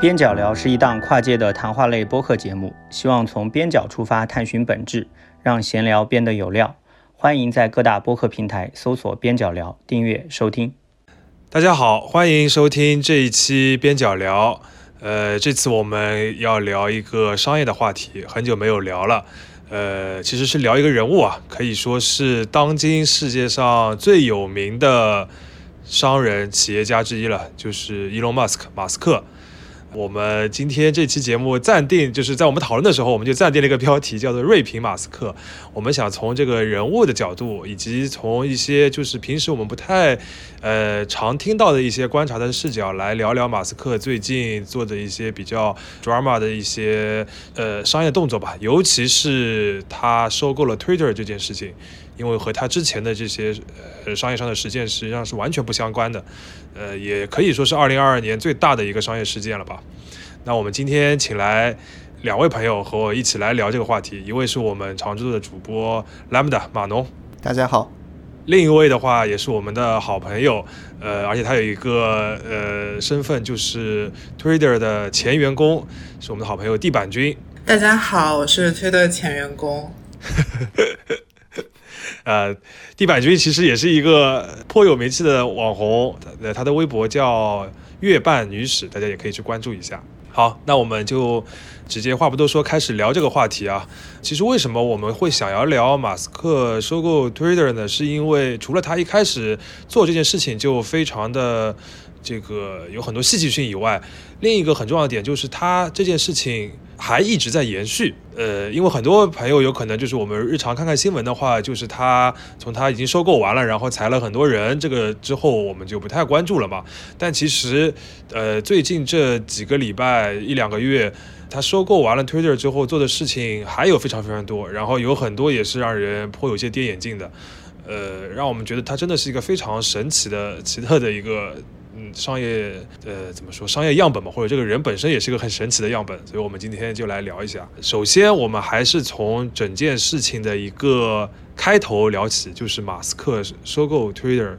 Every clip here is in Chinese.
边角聊是一档跨界的谈话类播客节目，希望从边角出发探寻本质，让闲聊变得有料。欢迎在各大播客平台搜索“边角聊”，订阅收听。大家好，欢迎收听这一期边角聊。呃，这次我们要聊一个商业的话题，很久没有聊了。呃，其实是聊一个人物啊，可以说是当今世界上最有名的商人、企业家之一了，就是伊隆·马斯克，马斯克。我们今天这期节目暂定，就是在我们讨论的时候，我们就暂定了一个标题，叫做“锐评马斯克”。我们想从这个人物的角度，以及从一些就是平时我们不太呃常听到的一些观察的视角，来聊聊马斯克最近做的一些比较 drama 的一些呃商业动作吧，尤其是他收购了 Twitter 这件事情。因为和他之前的这些呃商业上的实践实际上是完全不相关的，呃，也可以说是二零二二年最大的一个商业事件了吧。那我们今天请来两位朋友和我一起来聊这个话题，一位是我们常驻的主播 Lambda 马农，大家好；另一位的话也是我们的好朋友，呃，而且他有一个呃身份就是 Twitter 的前员工，是我们的好朋友地板君。大家好，我是 Twitter 前员工。呃，地板君其实也是一个颇有名气的网红，呃，他的微博叫月半女史，大家也可以去关注一下。好，那我们就直接话不多说，开始聊这个话题啊。其实为什么我们会想要聊马斯克收购 Twitter 呢？是因为除了他一开始做这件事情就非常的这个有很多戏剧性以外，另一个很重要的点就是他这件事情。还一直在延续，呃，因为很多朋友有可能就是我们日常看看新闻的话，就是他从他已经收购完了，然后裁了很多人，这个之后我们就不太关注了嘛。但其实，呃，最近这几个礼拜一两个月，他收购完了 Twitter 之后做的事情还有非常非常多，然后有很多也是让人颇有些跌眼镜的，呃，让我们觉得他真的是一个非常神奇的、奇特的一个。商业呃怎么说？商业样本嘛，或者这个人本身也是个很神奇的样本，所以我们今天就来聊一下。首先，我们还是从整件事情的一个开头聊起，就是马斯克收购 Twitter。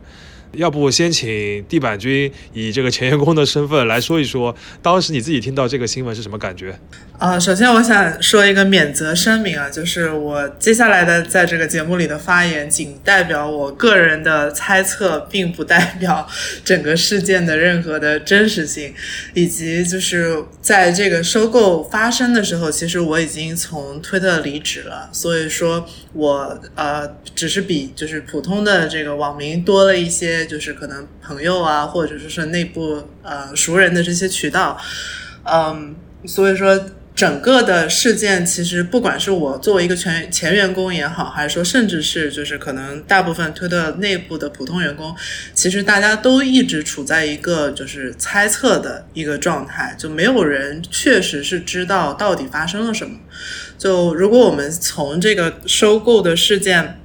要不先请地板君以这个前员工的身份来说一说，当时你自己听到这个新闻是什么感觉？啊，首先我想说一个免责声明啊，就是我接下来的在这个节目里的发言仅代表我个人的猜测，并不代表整个事件的任何的真实性，以及就是在这个收购发生的时候，其实我已经从推特离职了，所以说我呃只是比就是普通的这个网民多了一些，就是可能朋友啊，或者说是内部呃熟人的这些渠道，嗯，所以说。整个的事件其实，不管是我作为一个前前员工也好，还是说甚至是就是可能大部分推特内部的普通员工，其实大家都一直处在一个就是猜测的一个状态，就没有人确实是知道到底发生了什么。就如果我们从这个收购的事件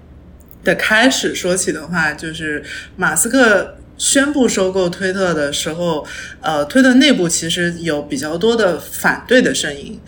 的开始说起的话，就是马斯克。宣布收购推特的时候，呃，推特内部其实有比较多的反对的声音。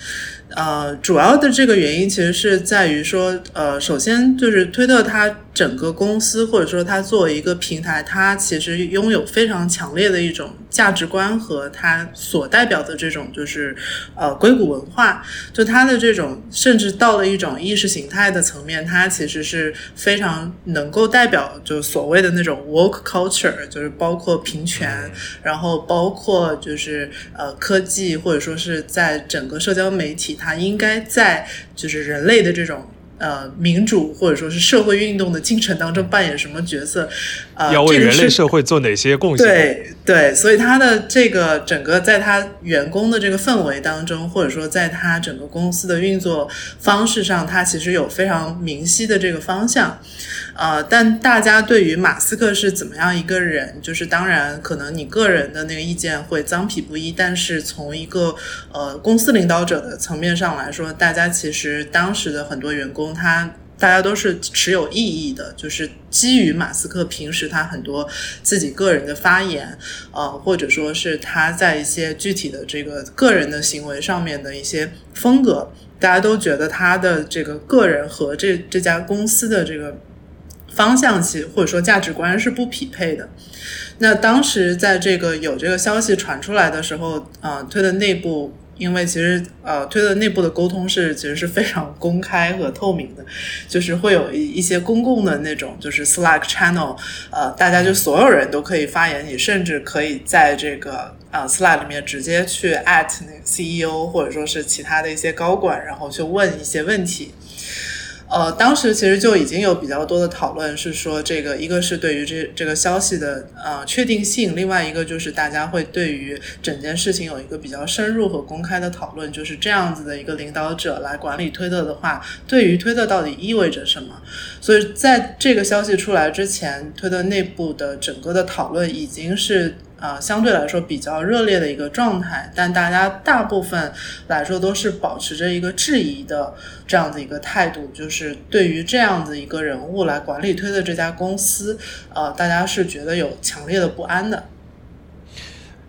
呃，主要的这个原因其实是在于说，呃，首先就是推特它整个公司或者说它作为一个平台，它其实拥有非常强烈的一种价值观和它所代表的这种就是呃硅谷文化，就它的这种甚至到了一种意识形态的层面，它其实是非常能够代表就所谓的那种 work culture，就是包括平权，然后包括就是呃科技或者说是在整个社交媒体。它应该在就是人类的这种呃民主或者说是社会运动的进程当中扮演什么角色？呃，要为人类社会做哪些贡献？对对，所以他的这个整个在他员工的这个氛围当中，或者说在他整个公司的运作方式上，他其实有非常明晰的这个方向。呃，但大家对于马斯克是怎么样一个人，就是当然可能你个人的那个意见会脏皮不一，但是从一个呃公司领导者的层面上来说，大家其实当时的很多员工他大家都是持有异议的，就是基于马斯克平时他很多自己个人的发言，呃，或者说是他在一些具体的这个个人的行为上面的一些风格，大家都觉得他的这个个人和这这家公司的这个。方向其或者说价值观是不匹配的。那当时在这个有这个消息传出来的时候，啊，推的内部。因为其实呃，推特内部的沟通是其实是非常公开和透明的，就是会有一一些公共的那种就是 Slack channel，呃，大家就所有人都可以发言，你甚至可以在这个呃 Slack 里面直接去 at 那个 CEO 或者说是其他的一些高管，然后去问一些问题。呃，当时其实就已经有比较多的讨论，是说这个一个是对于这这个消息的呃确定性，另外一个就是大家会对于整件事情有一个比较深入和公开的讨论，就是这样子的一个领导者来管理推特的话，对于推特到底意味着什么？所以在这个消息出来之前，推特内部的整个的讨论已经是。啊，相对来说比较热烈的一个状态，但大家大部分来说都是保持着一个质疑的这样的一个态度，就是对于这样子一个人物来管理推的这家公司，呃，大家是觉得有强烈的不安的。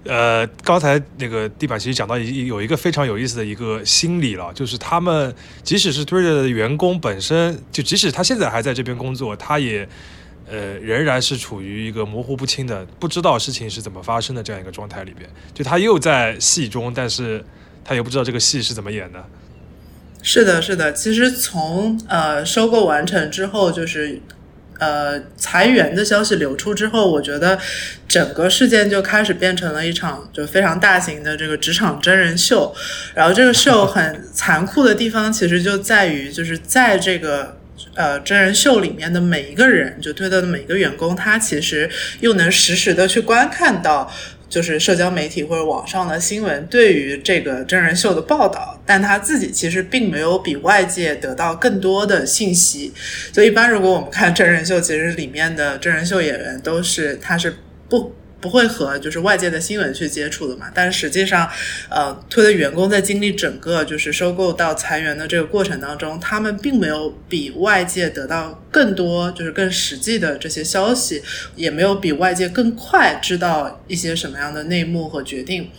呃，刚才那个地板其实讲到一有一个非常有意思的一个心理了，就是他们即使是 Twitter 的员工本身，就即使他现在还在这边工作，他也。呃，仍然是处于一个模糊不清的，不知道事情是怎么发生的这样一个状态里边。就他又在戏中，但是他也不知道这个戏是怎么演的。是的，是的。其实从呃收购完成之后，就是呃裁员的消息流出之后，我觉得整个事件就开始变成了一场就非常大型的这个职场真人秀。然后这个秀很残酷的地方，其实就在于就是在这个。呃，真人秀里面的每一个人，就推特的每一个员工，他其实又能实时的去观看到，就是社交媒体或者网上的新闻对于这个真人秀的报道，但他自己其实并没有比外界得到更多的信息。所以一般如果我们看真人秀，其实里面的真人秀演员都是他是不。不会和就是外界的新闻去接触的嘛？但实际上，呃，推的员工在经历整个就是收购到裁员的这个过程当中，他们并没有比外界得到更多就是更实际的这些消息，也没有比外界更快知道一些什么样的内幕和决定。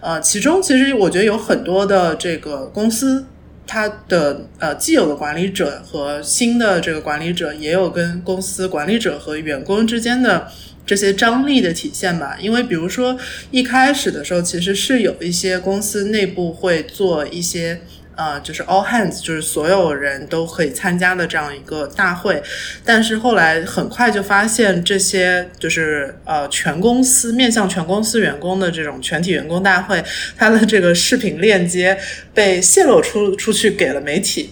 呃，其中其实我觉得有很多的这个公司，它的呃既有的管理者和新的这个管理者，也有跟公司管理者和员工之间的。这些张力的体现吧，因为比如说一开始的时候，其实是有一些公司内部会做一些呃，就是 all hands，就是所有人都可以参加的这样一个大会，但是后来很快就发现这些就是呃全公司面向全公司员工的这种全体员工大会，它的这个视频链接被泄露出出去给了媒体。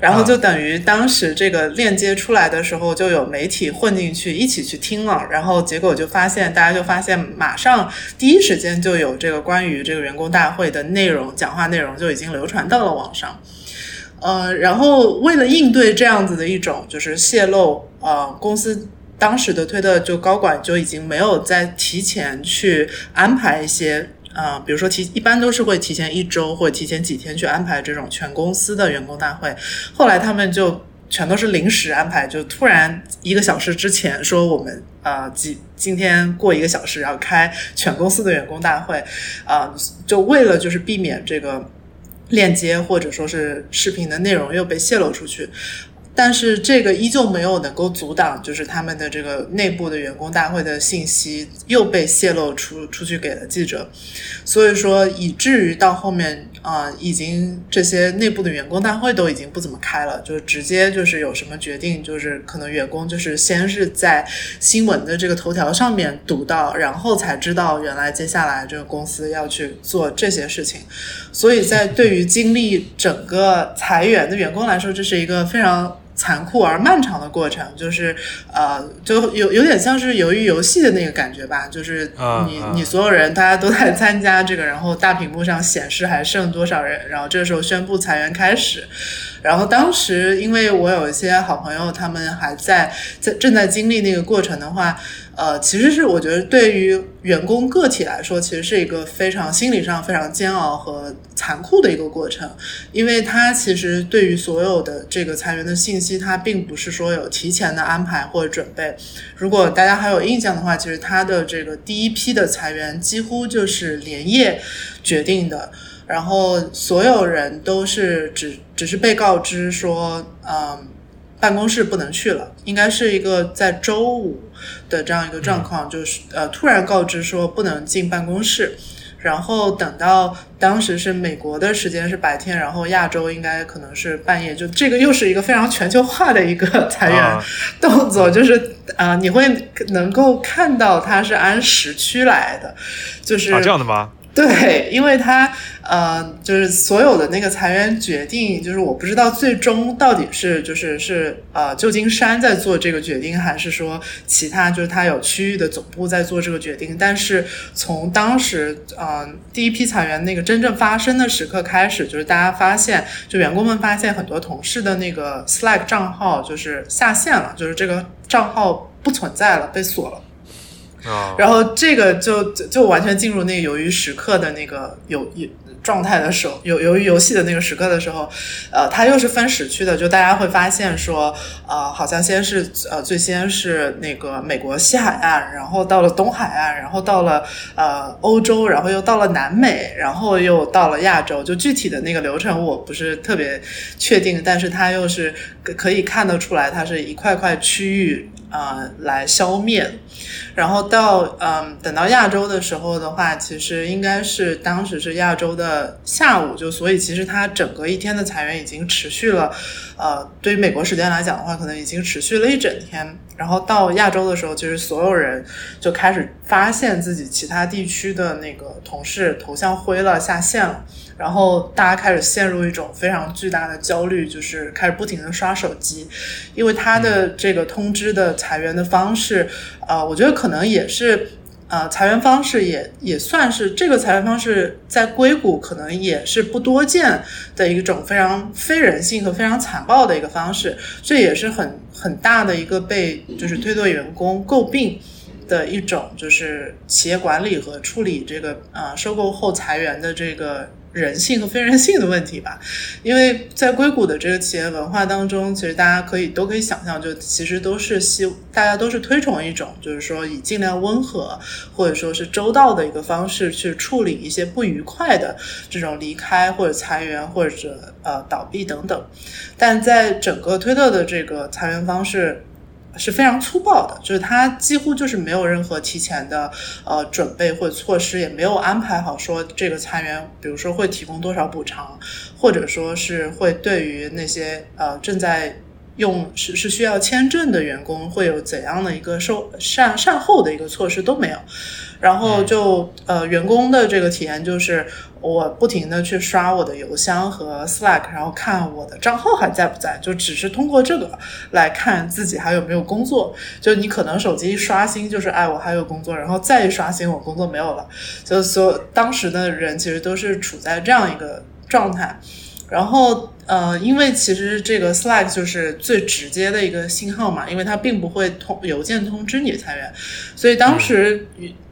然后就等于当时这个链接出来的时候，就有媒体混进去一起去听了，然后结果就发现，大家就发现，马上第一时间就有这个关于这个员工大会的内容、讲话内容就已经流传到了网上。呃，然后为了应对这样子的一种就是泄露，呃，公司当时的推特就高管就已经没有再提前去安排一些。啊，比如说提一般都是会提前一周或者提前几天去安排这种全公司的员工大会，后来他们就全都是临时安排，就突然一个小时之前说我们啊今今天过一个小时要开全公司的员工大会，啊，就为了就是避免这个链接或者说是视频的内容又被泄露出去。但是这个依旧没有能够阻挡，就是他们的这个内部的员工大会的信息又被泄露出出去给了记者，所以说以至于到后面啊，已经这些内部的员工大会都已经不怎么开了，就直接就是有什么决定，就是可能员工就是先是在新闻的这个头条上面读到，然后才知道原来接下来这个公司要去做这些事情，所以在对于经历整个裁员的员工来说，这是一个非常。残酷而漫长的过程，就是呃，就有有点像是鱿鱼游戏的那个感觉吧，就是你你所有人大家都在参加这个，然后大屏幕上显示还剩多少人，然后这个时候宣布裁员开始。然后当时，因为我有一些好朋友，他们还在在正在经历那个过程的话，呃，其实是我觉得对于员工个体来说，其实是一个非常心理上非常煎熬和残酷的一个过程，因为他其实对于所有的这个裁员的信息，他并不是说有提前的安排或者准备。如果大家还有印象的话，其实他的这个第一批的裁员几乎就是连夜决定的。然后所有人都是只只是被告知说，嗯，办公室不能去了，应该是一个在周五的这样一个状况，就是呃突然告知说不能进办公室。然后等到当时是美国的时间是白天，然后亚洲应该可能是半夜，就这个又是一个非常全球化的一个裁员 动作，就是啊，你会能够看到它是按时区来的，就是啊这样的吗？对，因为他呃，就是所有的那个裁员决定，就是我不知道最终到底是就是是呃旧金山在做这个决定，还是说其他就是他有区域的总部在做这个决定。但是从当时呃第一批裁员那个真正发生的时刻开始，就是大家发现，就员工们发现很多同事的那个 Slack 账号就是下线了，就是这个账号不存在了，被锁了。然后这个就就完全进入那个鱿鱼时刻的那个有有状态的时候，有鱿鱼游戏的那个时刻的时候，呃，它又是分时区的，就大家会发现说，呃，好像先是呃最先是那个美国西海岸，然后到了东海岸，然后到了呃欧洲，然后又到了南美，然后又到了亚洲，就具体的那个流程我不是特别确定，但是它又是可可以看得出来，它是一块块区域。呃，来消灭，然后到嗯，等到亚洲的时候的话，其实应该是当时是亚洲的下午，就所以其实它整个一天的裁员已经持续了，呃，对于美国时间来讲的话，可能已经持续了一整天。然后到亚洲的时候，其实所有人就开始发现自己其他地区的那个同事头像灰了，下线了。然后大家开始陷入一种非常巨大的焦虑，就是开始不停的刷手机，因为他的这个通知的裁员的方式，呃，我觉得可能也是，呃，裁员方式也也算是这个裁员方式在硅谷可能也是不多见的一种非常非人性和非常残暴的一个方式，这也是很很大的一个被就是推特员工诟病的一种就是企业管理和处理这个呃收购后裁员的这个。人性和非人性的问题吧，因为在硅谷的这个企业文化当中，其实大家可以都可以想象，就其实都是希大家都是推崇一种，就是说以尽量温和或者说是周到的一个方式去处理一些不愉快的这种离开或者裁员或者呃倒闭等等，但在整个推特的这个裁员方式。是非常粗暴的，就是他几乎就是没有任何提前的呃准备或措施，也没有安排好说这个裁员，比如说会提供多少补偿，或者说是会对于那些呃正在用是是需要签证的员工会有怎样的一个受善善后的一个措施都没有。然后就呃，员工的这个体验就是，我不停的去刷我的邮箱和 Slack，然后看我的账号还在不在，就只是通过这个来看自己还有没有工作。就你可能手机一刷新就是，哎，我还有工作，然后再一刷新，我工作没有了。就所当时的人其实都是处在这样一个状态。然后呃，因为其实这个 Slack 就是最直接的一个信号嘛，因为它并不会通邮件通知你裁员，所以当时。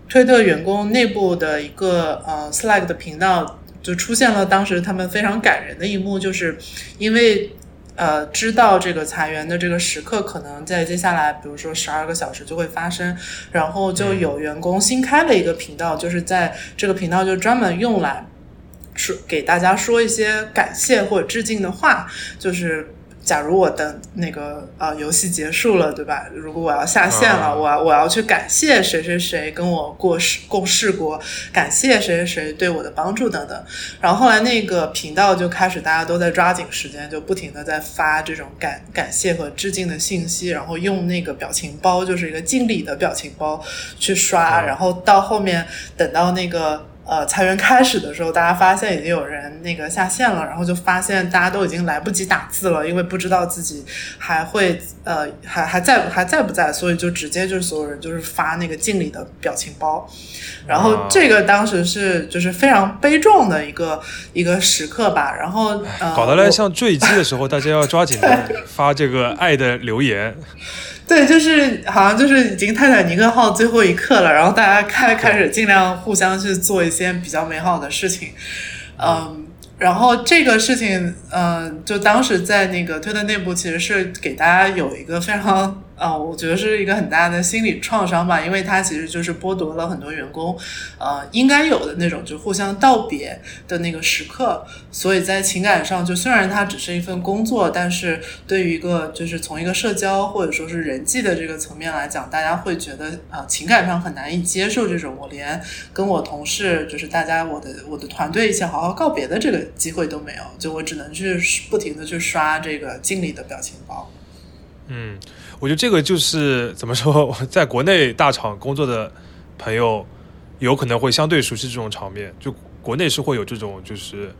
推特员工内部的一个呃 Slack 的频道就出现了，当时他们非常感人的一幕，就是因为呃知道这个裁员的这个时刻可能在接下来，比如说十二个小时就会发生，然后就有员工新开了一个频道，就是在这个频道就专门用来说给大家说一些感谢或者致敬的话，就是。假如我的那个呃游戏结束了，对吧？如果我要下线了，我我要去感谢谁谁谁跟我过事共事过，感谢谁谁谁对我的帮助等等。然后后来那个频道就开始大家都在抓紧时间，就不停的在发这种感感谢和致敬的信息，然后用那个表情包，就是一个敬礼的表情包去刷。然后到后面等到那个。呃，裁员开始的时候，大家发现已经有人那个下线了，然后就发现大家都已经来不及打字了，因为不知道自己还会呃还还在还在不在，所以就直接就是所有人就是发那个敬礼的表情包，然后这个当时是就是非常悲壮的一个一个时刻吧，然后搞得来像坠机的时候，大家要抓紧的 发这个爱的留言。对，就是好像就是已经泰坦尼克号最后一刻了，然后大家开开始尽量互相去做一些比较美好的事情，嗯，然后这个事情，嗯，就当时在那个推特内部其实是给大家有一个非常呃，我觉得是一个很大的心理创伤吧，因为它其实就是剥夺了很多员工，呃，应该有的那种就互相道别的那个时刻。所以在情感上，就虽然它只是一份工作，但是对于一个就是从一个社交或者说是人际的这个层面来讲，大家会觉得啊，情感上很难以接受这种我连跟我同事就是大家我的我的团队一起好好告别的这个机会都没有，就我只能去不停的去刷这个经理的表情包。嗯。我觉得这个就是怎么说，在国内大厂工作的朋友，有可能会相对熟悉这种场面。就国内是会有这种，就是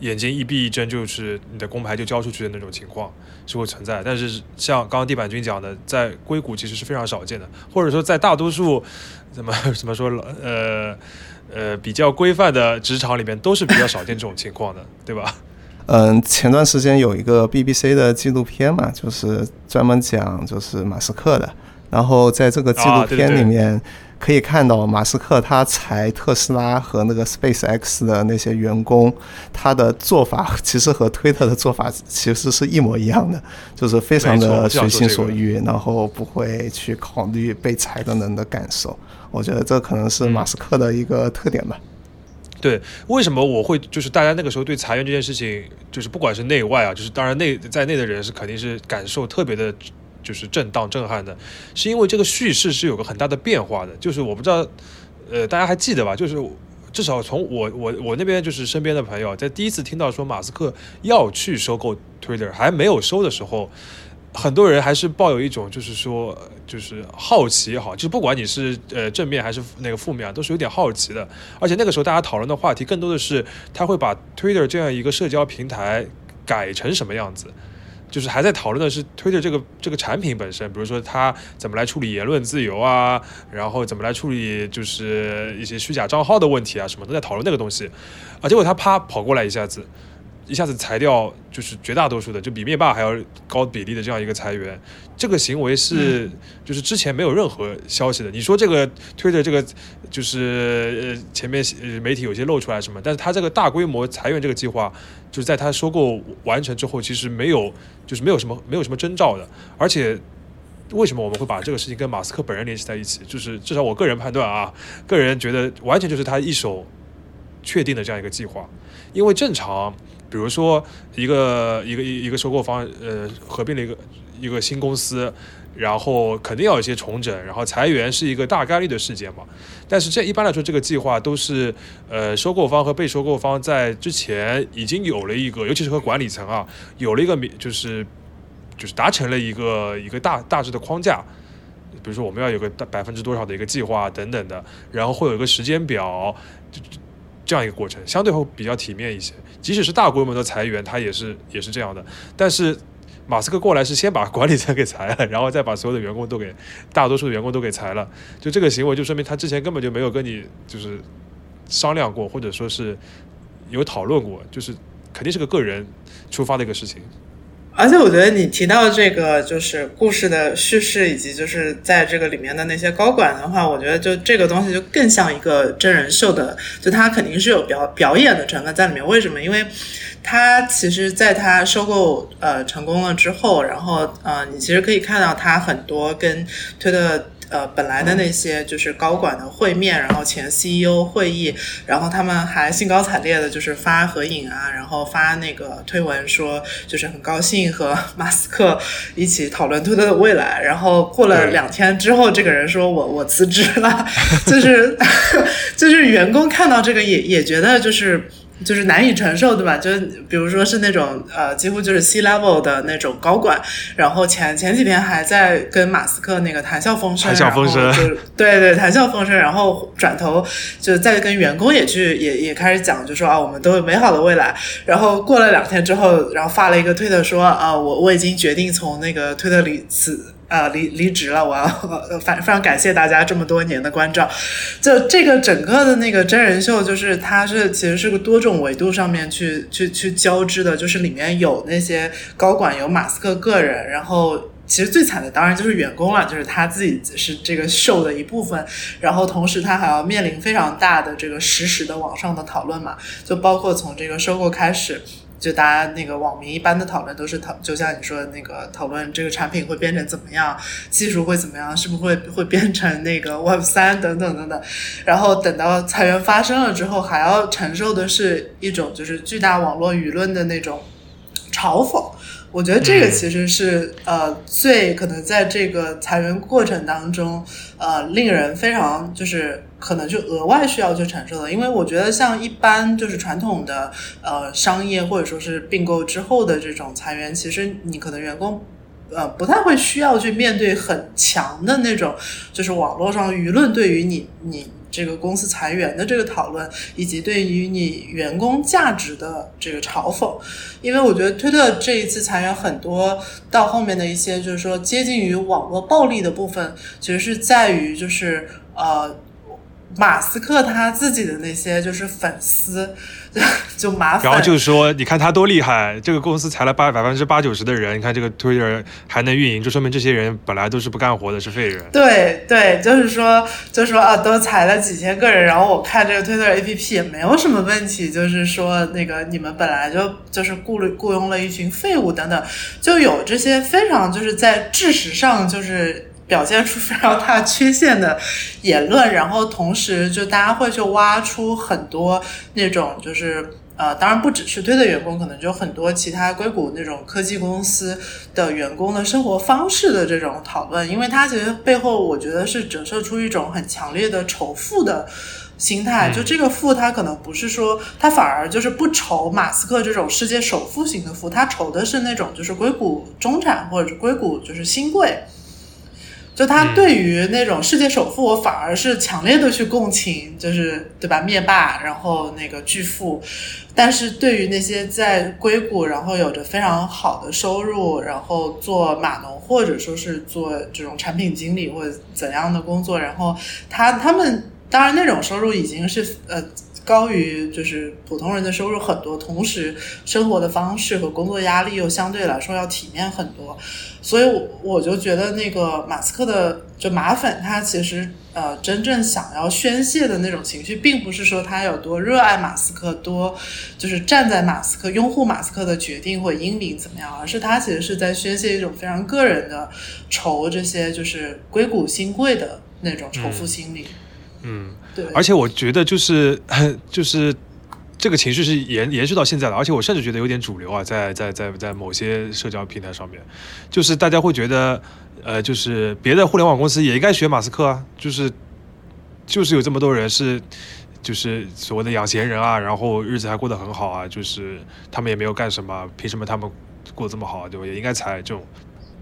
眼睛一闭一睁，就是你的工牌就交出去的那种情况是会存在。但是像刚刚地板君讲的，在硅谷其实是非常少见的，或者说在大多数怎么怎么说呃呃比较规范的职场里面，都是比较少见这种情况的，对吧？嗯，前段时间有一个 BBC 的纪录片嘛，就是专门讲就是马斯克的。然后在这个纪录片里面可以看到，马斯克他裁特斯拉和那个 Space X 的那些员工，他的做法其实和推特的做法其实是一模一样的，就是非常的随心所欲，然后不会去考虑被裁的人的感受。我觉得这可能是马斯克的一个特点吧。对，为什么我会就是大家那个时候对裁员这件事情，就是不管是内外啊，就是当然内在内的人是肯定是感受特别的，就是震荡震撼的，是因为这个叙事是有个很大的变化的。就是我不知道，呃，大家还记得吧？就是至少从我我我那边就是身边的朋友，在第一次听到说马斯克要去收购 Twitter 还没有收的时候。很多人还是抱有一种，就是说，就是好奇也好，就是不管你是呃正面还是那个负面啊，都是有点好奇的。而且那个时候大家讨论的话题更多的是，他会把 Twitter 这样一个社交平台改成什么样子，就是还在讨论的是 Twitter 这个这个产品本身，比如说他怎么来处理言论自由啊，然后怎么来处理就是一些虚假账号的问题啊，什么都在讨论那个东西，啊，结果他啪跑过来一下子。一下子裁掉就是绝大多数的，就比灭霸还要高比例的这样一个裁员，这个行为是就是之前没有任何消息的。你说这个推着这个就是呃前面媒体有些露出来什么，但是他这个大规模裁员这个计划，就是在他收购完成之后，其实没有就是没有什么没有什么征兆的。而且为什么我们会把这个事情跟马斯克本人联系在一起？就是至少我个人判断啊，个人觉得完全就是他一手确定的这样一个计划，因为正常。比如说，一个一个一一个收购方，呃，合并了一个一个新公司，然后肯定要有一些重整，然后裁员是一个大概率的事件嘛。但是这一般来说，这个计划都是，呃，收购方和被收购方在之前已经有了一个，尤其是和管理层啊，有了一个就是就是达成了一个一个大大致的框架。比如说，我们要有个大百分之多少的一个计划等等的，然后会有一个时间表，这样一个过程，相对会比较体面一些。即使是大规模的裁员，他也是也是这样的。但是马斯克过来是先把管理层给裁了，然后再把所有的员工都给大多数的员工都给裁了。就这个行为，就说明他之前根本就没有跟你就是商量过，或者说是有讨论过，就是肯定是个个人出发的一个事情。而且我觉得你提到这个就是故事的叙事，以及就是在这个里面的那些高管的话，我觉得就这个东西就更像一个真人秀的，就他肯定是有表表演的成分在里面。为什么？因为他其实在他收购呃成功了之后，然后呃你其实可以看到他很多跟推特。呃，本来的那些就是高管的会面，然后前 CEO 会议，然后他们还兴高采烈的，就是发合影啊，然后发那个推文说，就是很高兴和马斯克一起讨论推特的未来。然后过了两天之后，这个人说我我辞职了，就是 就是员工看到这个也也觉得就是。就是难以承受，对吧？就比如说是那种呃，几乎就是 C level 的那种高管，然后前前几天还在跟马斯克那个谈笑风生，谈笑风生，对对，谈笑风生，然后转头就再跟员工也去也也开始讲，就说啊，我们都有美好的未来。然后过了两天之后，然后发了一个推特说啊，我我已经决定从那个推特里辞。呃，离离职了，我要非非常感谢大家这么多年的关照。就这个整个的那个真人秀，就是它是其实是个多种维度上面去去去交织的，就是里面有那些高管，有马斯克个人，然后其实最惨的当然就是员工了，就是他自己是这个秀的一部分，然后同时他还要面临非常大的这个实时的网上的讨论嘛，就包括从这个收购开始。就大家那个网民一般的讨论都是讨，就像你说的那个讨论这个产品会变成怎么样，技术会怎么样，是不是会会变成那个 Web 三等等等等。然后等到裁员发生了之后，还要承受的是一种就是巨大网络舆论的那种嘲讽。我觉得这个其实是呃最可能在这个裁员过程当中呃令人非常就是可能就额外需要去承受的，因为我觉得像一般就是传统的呃商业或者说是并购之后的这种裁员，其实你可能员工呃不太会需要去面对很强的那种就是网络上舆论对于你你。这个公司裁员的这个讨论，以及对于你员工价值的这个嘲讽，因为我觉得推特这一次裁员很多，到后面的一些就是说接近于网络暴力的部分，其实是在于就是呃。马斯克他自己的那些就是粉丝，就麻烦。然后就是说，你看他多厉害，这个公司裁了八百分之八九十的人，你看这个 Twitter 还能运营，就说明这些人本来都是不干活的，是废人。对对，就是说，就说啊，都裁了几千个人，然后我看这个 Twitter APP 也没有什么问题，就是说那个你们本来就就是雇了雇佣了一群废物等等，就有这些非常就是在事实上就是。表现出非常大缺陷的言论，然后同时就大家会去挖出很多那种就是呃，当然不只是推的员工，可能就很多其他硅谷那种科技公司的员工的生活方式的这种讨论，因为它其实背后我觉得是折射出一种很强烈的仇富的心态。就这个富，他可能不是说他反而就是不愁马斯克这种世界首富型的富，他愁的是那种就是硅谷中产或者是硅谷就是新贵。就他对于那种世界首富，我反而是强烈的去共情，就是对吧？灭霸，然后那个巨富，但是对于那些在硅谷，然后有着非常好的收入，然后做码农或者说是做这种产品经理或者怎样的工作，然后他他们当然那种收入已经是呃。高于就是普通人的收入很多，同时生活的方式和工作压力又相对来说要体面很多，所以我我就觉得那个马斯克的就马粉，他其实呃真正想要宣泄的那种情绪，并不是说他有多热爱马斯克，多就是站在马斯克拥护马斯克的决定或英明怎么样，而是他其实是在宣泄一种非常个人的仇这些就是硅谷新贵的那种仇富心理。嗯，而且我觉得就是 就是这个情绪是延延续到现在的，而且我甚至觉得有点主流啊，在在在在某些社交平台上面，就是大家会觉得，呃，就是别的互联网公司也应该学马斯克啊，就是就是有这么多人是就是所谓的养闲人啊，然后日子还过得很好啊，就是他们也没有干什么，凭什么他们过得这么好啊？对吧？也应该裁这种。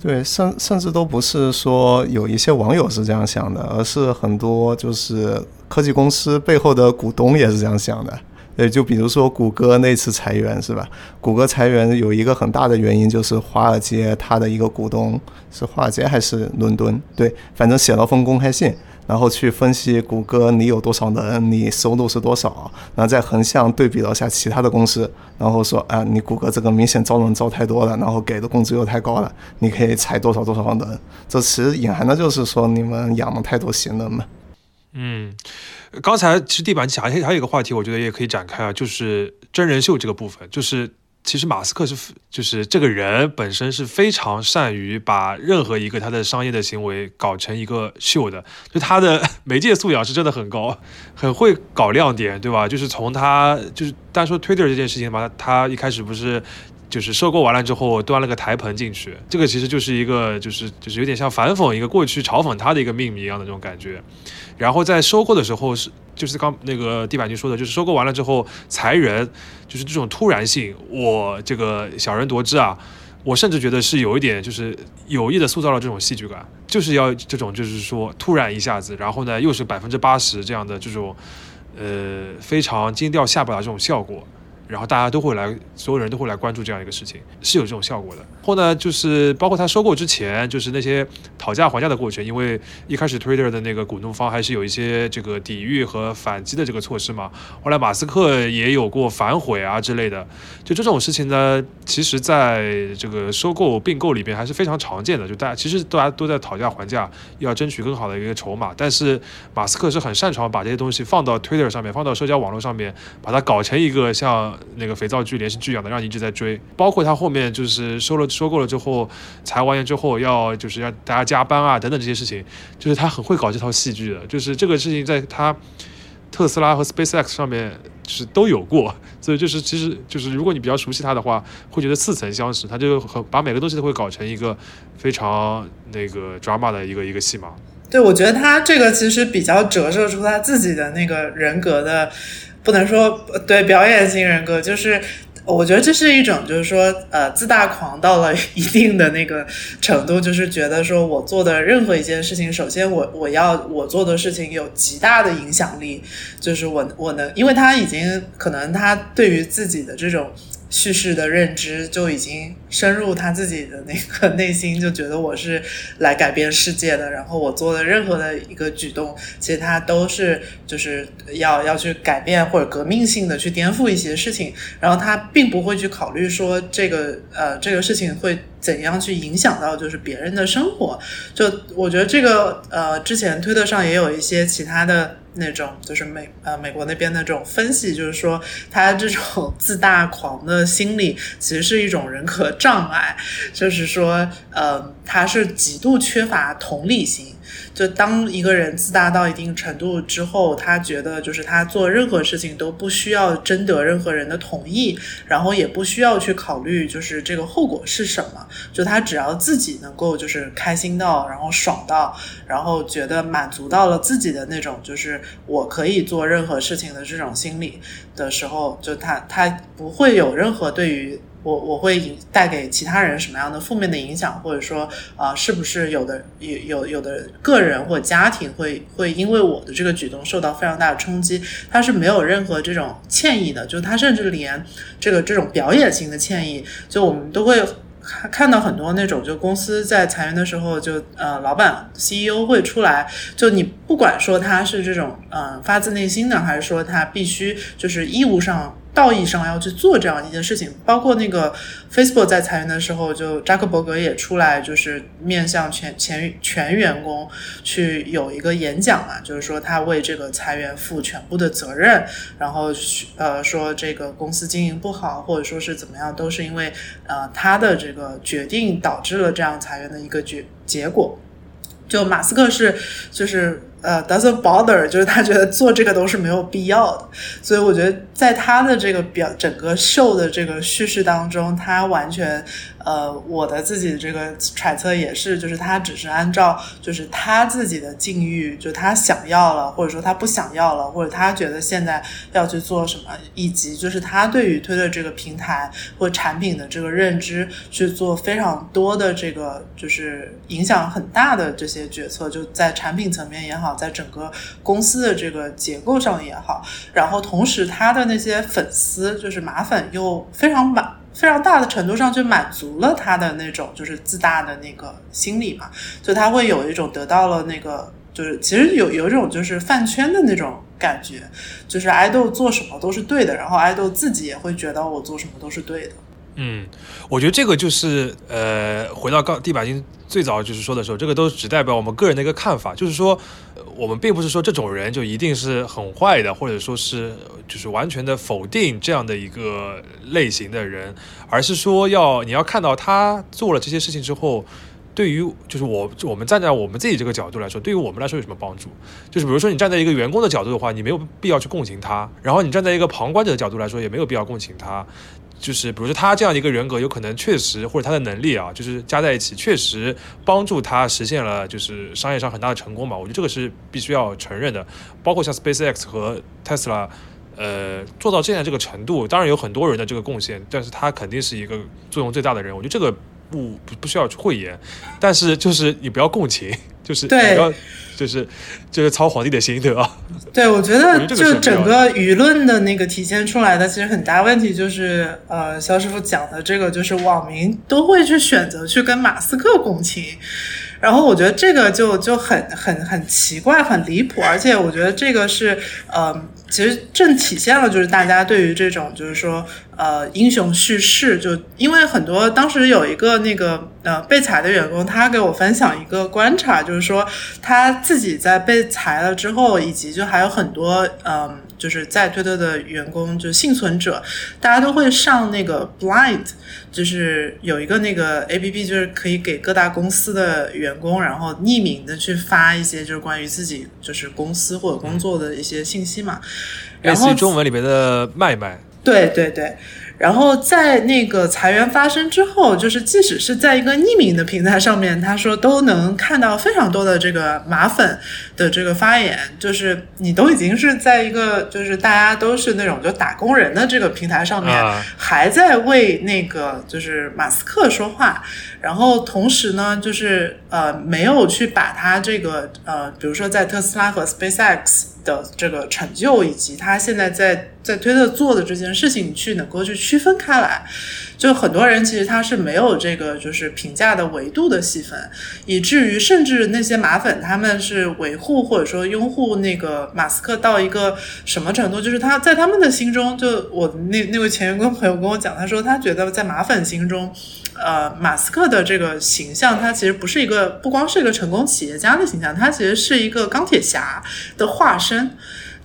对，甚甚至都不是说有一些网友是这样想的，而是很多就是科技公司背后的股东也是这样想的。呃，就比如说谷歌那次裁员是吧？谷歌裁员有一个很大的原因就是华尔街它的一个股东是华尔街还是伦敦？对，反正写了封公开信。然后去分析谷歌，你有多少人，你收入是多少，然后再横向对比了一下其他的公司，然后说啊，你谷歌这个明显招人招太多了，然后给的工资又太高了，你可以裁多少多少人。这其实隐含的就是说你们养了太多闲人嘛。嗯，刚才其实地板还还有一个话题，我觉得也可以展开啊，就是真人秀这个部分，就是。其实马斯克是，就是这个人本身是非常善于把任何一个他的商业的行为搞成一个秀的，就他的 媒介素养是真的很高，很会搞亮点，对吧？就是从他就是单说 Twitter 这件事情嘛，他一开始不是。就是收购完了之后端了个台盆进去，这个其实就是一个就是就是有点像反讽一个过去嘲讽他的一个秘密一样的这种感觉。然后在收购的时候是就是刚那个地板君说的，就是收购完了之后裁人，就是这种突然性，我这个小人夺之啊，我甚至觉得是有一点就是有意的塑造了这种戏剧感，就是要这种就是说突然一下子，然后呢又是百分之八十这样的这种呃非常惊掉下巴的这种效果。然后大家都会来，所有人都会来关注这样一个事情，是有这种效果的。后呢，就是包括他收购之前，就是那些讨价还价的过程，因为一开始 Twitter 的那个股东方还是有一些这个抵御和反击的这个措施嘛。后来马斯克也有过反悔啊之类的，就这种事情呢，其实在这个收购并购里边还是非常常见的。就大家其实大家都在讨价还价，要争取更好的一个筹码。但是马斯克是很擅长把这些东西放到 Twitter 上面，放到社交网络上面，把它搞成一个像。那个肥皂剧连续剧一样的，让你一直在追。包括他后面就是收了收购了之后，裁完员之后要就是要大家加班啊等等这些事情，就是他很会搞这套戏剧的。就是这个事情在他特斯拉和 SpaceX 上面是都有过，所以就是其实就是如果你比较熟悉他的话，会觉得似曾相识。他就很把每个东西都会搞成一个非常那个 drama 的一个一个戏码。对，我觉得他这个其实比较折射出他自己的那个人格的，不能说对表演型人格，就是我觉得这是一种，就是说呃自大狂到了 一定的那个程度，就是觉得说我做的任何一件事情，首先我我要我做的事情有极大的影响力，就是我我能，因为他已经可能他对于自己的这种。叙事的认知就已经深入他自己的那个 内心，就觉得我是来改变世界的。然后我做的任何的一个举动，其实他都是就是要要去改变或者革命性的去颠覆一些事情。然后他并不会去考虑说这个呃这个事情会怎样去影响到就是别人的生活。就我觉得这个呃之前推特上也有一些其他的。那种就是美呃美国那边的这种分析，就是说他这种 自大狂的心理其实是一种人格障碍，就是说呃他是极度缺乏同理心。就当一个人自大到一定程度之后，他觉得就是他做任何事情都不需要征得任何人的同意，然后也不需要去考虑就是这个后果是什么，就他只要自己能够就是开心到，然后爽到，然后觉得满足到了自己的那种就是我可以做任何事情的这种心理的时候，就他他不会有任何对于。我我会带给其他人什么样的负面的影响，或者说，呃，是不是有的有有有的个人或家庭会会因为我的这个举动受到非常大的冲击？他是没有任何这种歉意的，就他甚至连这个这种表演型的歉意，就我们都会看看到很多那种，就公司在裁员的时候，就呃，老板 CEO 会出来，就你不管说他是这种呃发自内心的，还是说他必须就是义务上。道义上要去做这样一件事情，包括那个 Facebook 在裁员的时候，就扎克伯格也出来，就是面向全全全员工去有一个演讲嘛，就是说他为这个裁员负全部的责任，然后呃说这个公司经营不好，或者说是怎么样，都是因为呃他的这个决定导致了这样裁员的一个结结果。就马斯克是就是。呃，doesn't bother，就是他觉得做这个都是没有必要的，所以我觉得在他的这个表整个秀的这个叙事当中，他完全。呃，我的自己的这个揣测也是，就是他只是按照就是他自己的境遇，就他想要了，或者说他不想要了，或者他觉得现在要去做什么，以及就是他对于推特这个平台或产品的这个认知，去做非常多的这个就是影响很大的这些决策，就在产品层面也好，好在整个公司的这个结构上也好，然后同时他的那些粉丝就是马粉又非常满。非常大的程度上就满足了他的那种就是自大的那个心理嘛，就他会有一种得到了那个就是其实有有一种就是饭圈的那种感觉，就是爱豆做什么都是对的，然后爱豆自己也会觉得我做什么都是对的。嗯，我觉得这个就是呃，回到刚地板金最早就是说的时候，这个都只代表我们个人的一个看法，就是说。我们并不是说这种人就一定是很坏的，或者说是就是完全的否定这样的一个类型的人，而是说要你要看到他做了这些事情之后，对于就是我我们站在我们自己这个角度来说，对于我们来说有什么帮助？就是比如说你站在一个员工的角度的话，你没有必要去共情他；然后你站在一个旁观者的角度来说，也没有必要共情他。就是比如说他这样一个人格，有可能确实或者他的能力啊，就是加在一起，确实帮助他实现了就是商业上很大的成功嘛。我觉得这个是必须要承认的。包括像 SpaceX 和 Tesla，呃，做到现在这个程度，当然有很多人的这个贡献，但是他肯定是一个作用最大的人。我觉得这个不不不需要去讳言，但是就是你不要共情，就是不要。就是就是操皇帝的心，对吧？对，我觉得就整个舆论的那个体现出来的，其实很大问题就是，呃，肖师傅讲的这个，就是网民都会去选择去跟马斯克共情。然后我觉得这个就就很很很奇怪，很离谱，而且我觉得这个是，呃，其实正体现了就是大家对于这种就是说，呃，英雄叙事，就因为很多当时有一个那个呃被裁的员工，他给我分享一个观察，就是说他自己在被裁了之后，以及就还有很多嗯。就是在推特的员工，就幸存者，大家都会上那个 Blind，就是有一个那个 A P P，就是可以给各大公司的员工，然后匿名的去发一些就是关于自己就是公司或者工作的一些信息嘛。然后中文里面的麦麦。对对对。然后在那个裁员发生之后，就是即使是在一个匿名的平台上面，他说都能看到非常多的这个马粉的这个发言，就是你都已经是在一个就是大家都是那种就打工人的这个平台上面，还在为那个就是马斯克说话，然后同时呢，就是呃没有去把他这个呃，比如说在特斯拉和 SpaceX。的这个成就，以及他现在在在推特做的这件事情，去能够去区分开来，就很多人其实他是没有这个就是评价的维度的细分，以至于甚至那些马粉他们是维护或者说拥护那个马斯克到一个什么程度，就是他在他们的心中，就我那那位前员工朋友跟我讲，他说他觉得在马粉心中。呃，马斯克的的这个形象，他其实不是一个不光是一个成功企业家的形象，他其实是一个钢铁侠的化身。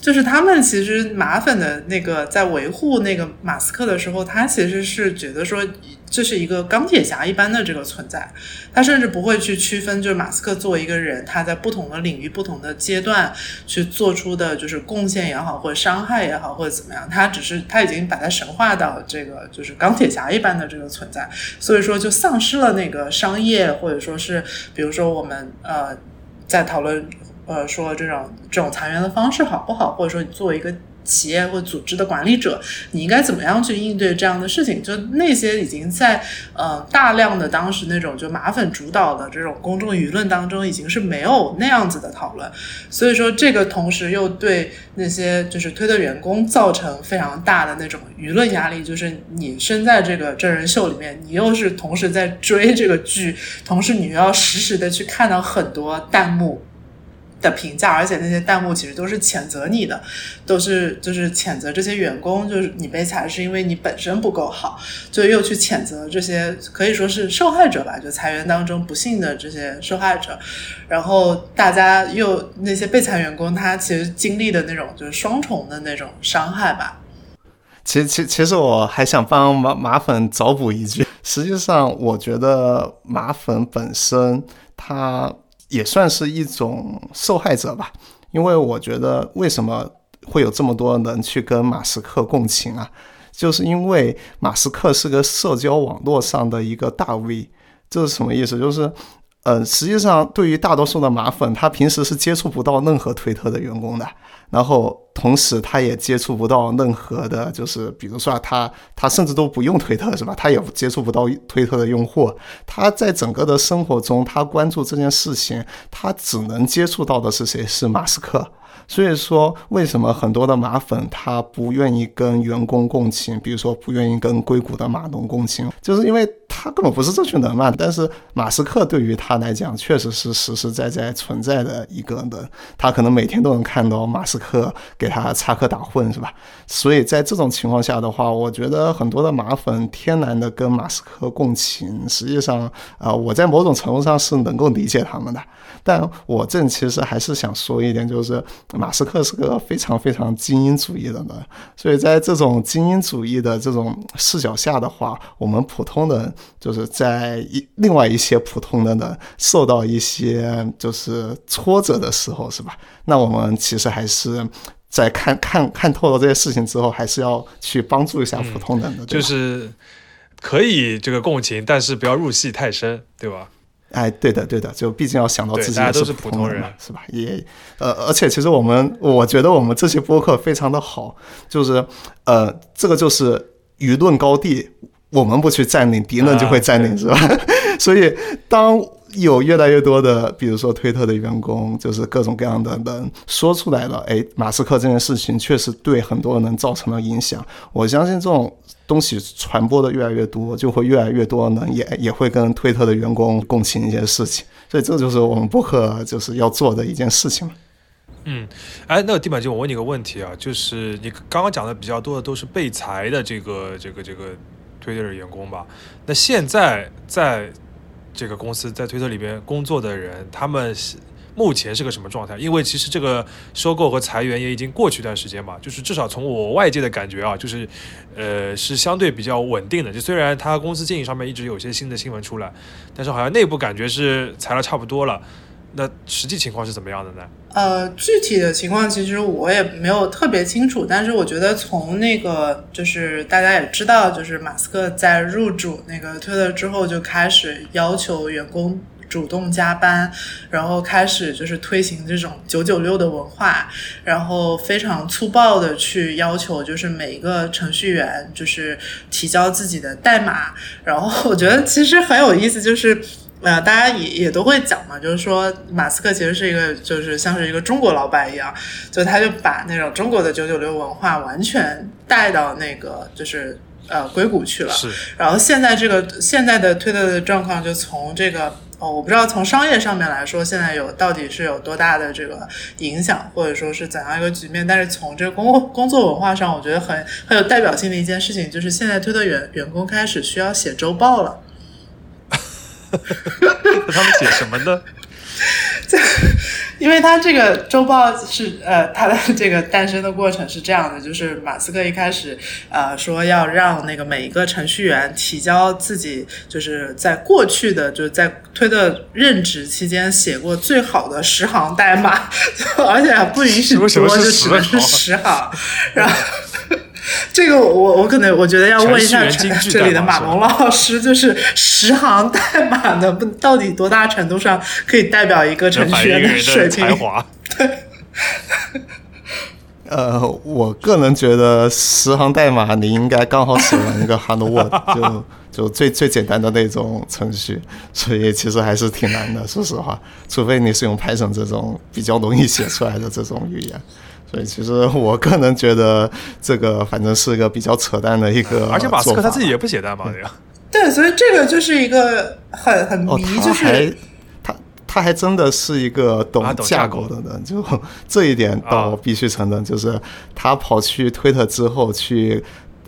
就是他们其实马粉的那个在维护那个马斯克的时候，他其实是觉得说这是一个钢铁侠一般的这个存在，他甚至不会去区分，就是马斯克作为一个人，他在不同的领域、不同的阶段去做出的就是贡献也好，或者伤害也好，或者怎么样，他只是他已经把它神化到这个就是钢铁侠一般的这个存在，所以说就丧失了那个商业或者说是比如说我们呃在讨论。呃，说这种这种裁员的方式好不好？或者说，你作为一个企业或组织的管理者，你应该怎么样去应对这样的事情？就那些已经在呃大量的当时那种就马粉主导的这种公众舆论当中，已经是没有那样子的讨论。所以说，这个同时又对那些就是推特员工造成非常大的那种舆论压力。就是你身在这个真人秀里面，你又是同时在追这个剧，同时你又要实时的去看到很多弹幕。的评价，而且那些弹幕其实都是谴责你的，都是就是谴责这些员工，就是你被裁是因为你本身不够好，就又去谴责这些可以说是受害者吧，就裁员当中不幸的这些受害者，然后大家又那些被裁员工，他其实经历的那种就是双重的那种伤害吧。其，其其实我还想帮马马粉找补一句，实际上我觉得马粉本身他。也算是一种受害者吧，因为我觉得为什么会有这么多人去跟马斯克共情啊？就是因为马斯克是个社交网络上的一个大 V，这是什么意思？就是，呃，实际上对于大多数的马粉，他平时是接触不到任何推特的员工的。然后，同时他也接触不到任何的，就是比如说他，他甚至都不用推特，是吧？他也接触不到推特的用户。他在整个的生活中，他关注这件事情，他只能接触到的是谁？是马斯克。所以说，为什么很多的马粉他不愿意跟员工共情？比如说，不愿意跟硅谷的马农共情，就是因为他根本不是这群人嘛。但是马斯克对于他来讲，确实是实实在在存在的一个人。他可能每天都能看到马斯克给他插科打诨，是吧？所以在这种情况下的话，我觉得很多的马粉天然的跟马斯克共情，实际上，啊，我在某种程度上是能够理解他们的。但我这其实还是想说一点，就是马斯克是个非常非常精英主义的人，所以在这种精英主义的这种视角下的话，我们普通人就是在一另外一些普通的呢受到一些就是挫折的时候，是吧？那我们其实还是在看看看透了这些事情之后，还是要去帮助一下普通人的，就是可以这个共情，但是不要入戏太深，对吧？哎，对的，对的，就毕竟要想到自己也是普通人嘛，是吧？也，呃，而且其实我们，我觉得我们这些播客非常的好，就是，呃，这个就是舆论高地，我们不去占领，敌人就会占领，是吧？所以当。有越来越多的，比如说推特的员工，就是各种各样的人说出来了，哎，马斯克这件事情确实对很多人造成了影响。我相信这种东西传播的越来越多，就会越来越多人也也会跟推特的员工共情一些事情。所以这就是我们博客就是要做的一件事情嗯，哎，那个地板君，我问你个问题啊，就是你刚刚讲的比较多的都是被裁的这个这个这个推特的员工吧？那现在在。这个公司在推特里边工作的人，他们目前是个什么状态？因为其实这个收购和裁员也已经过去一段时间嘛，就是至少从我外界的感觉啊，就是呃是相对比较稳定的。就虽然他公司经营上面一直有些新的新闻出来，但是好像内部感觉是裁了差不多了。那实际情况是怎么样的呢？呃，具体的情况其实我也没有特别清楚，但是我觉得从那个就是大家也知道，就是马斯克在入主那个推特之后，就开始要求员工主动加班，然后开始就是推行这种九九六的文化，然后非常粗暴的去要求就是每一个程序员就是提交自己的代码，然后我觉得其实很有意思，就是。呃，大家也也都会讲嘛，就是说马斯克其实是一个，就是像是一个中国老板一样，就他就把那种中国的九九六文化完全带到那个就是呃硅谷去了。是。然后现在这个现在的推特的状况，就从这个哦，我不知道从商业上面来说，现在有到底是有多大的这个影响，或者说是怎样一个局面。但是从这个工工作文化上，我觉得很很有代表性的一件事情，就是现在推特员员工开始需要写周报了。他们写什么呢？这，因为他这个周报是呃，他的这个诞生的过程是这样的，就是马斯克一开始呃说要让那个每一个程序员提交自己就是在过去的就是在推特任职期间写过最好的十行代码，而且还不允许多，就只能是十行，然后。这个我我可能我觉得要问一下这里的马龙老师，就是十行代码能不到底多大程度上可以代表一个程序员的水平？对。呃，我个人觉得十行代码你应该刚好写完一个 Hello World，就就最最简单的那种程序，所以其实还是挺难的。说实话，除非你是用 Python 这种比较容易写出来的这种语言。所以其实我个人觉得这个反正是一个比较扯淡的一个，而且马斯克他自己也不写代码的呀。对，所以这个就是一个很很迷，就是他他还真的是一个懂架构的人，就 这一点倒必须承认，就是他跑去推特之后去。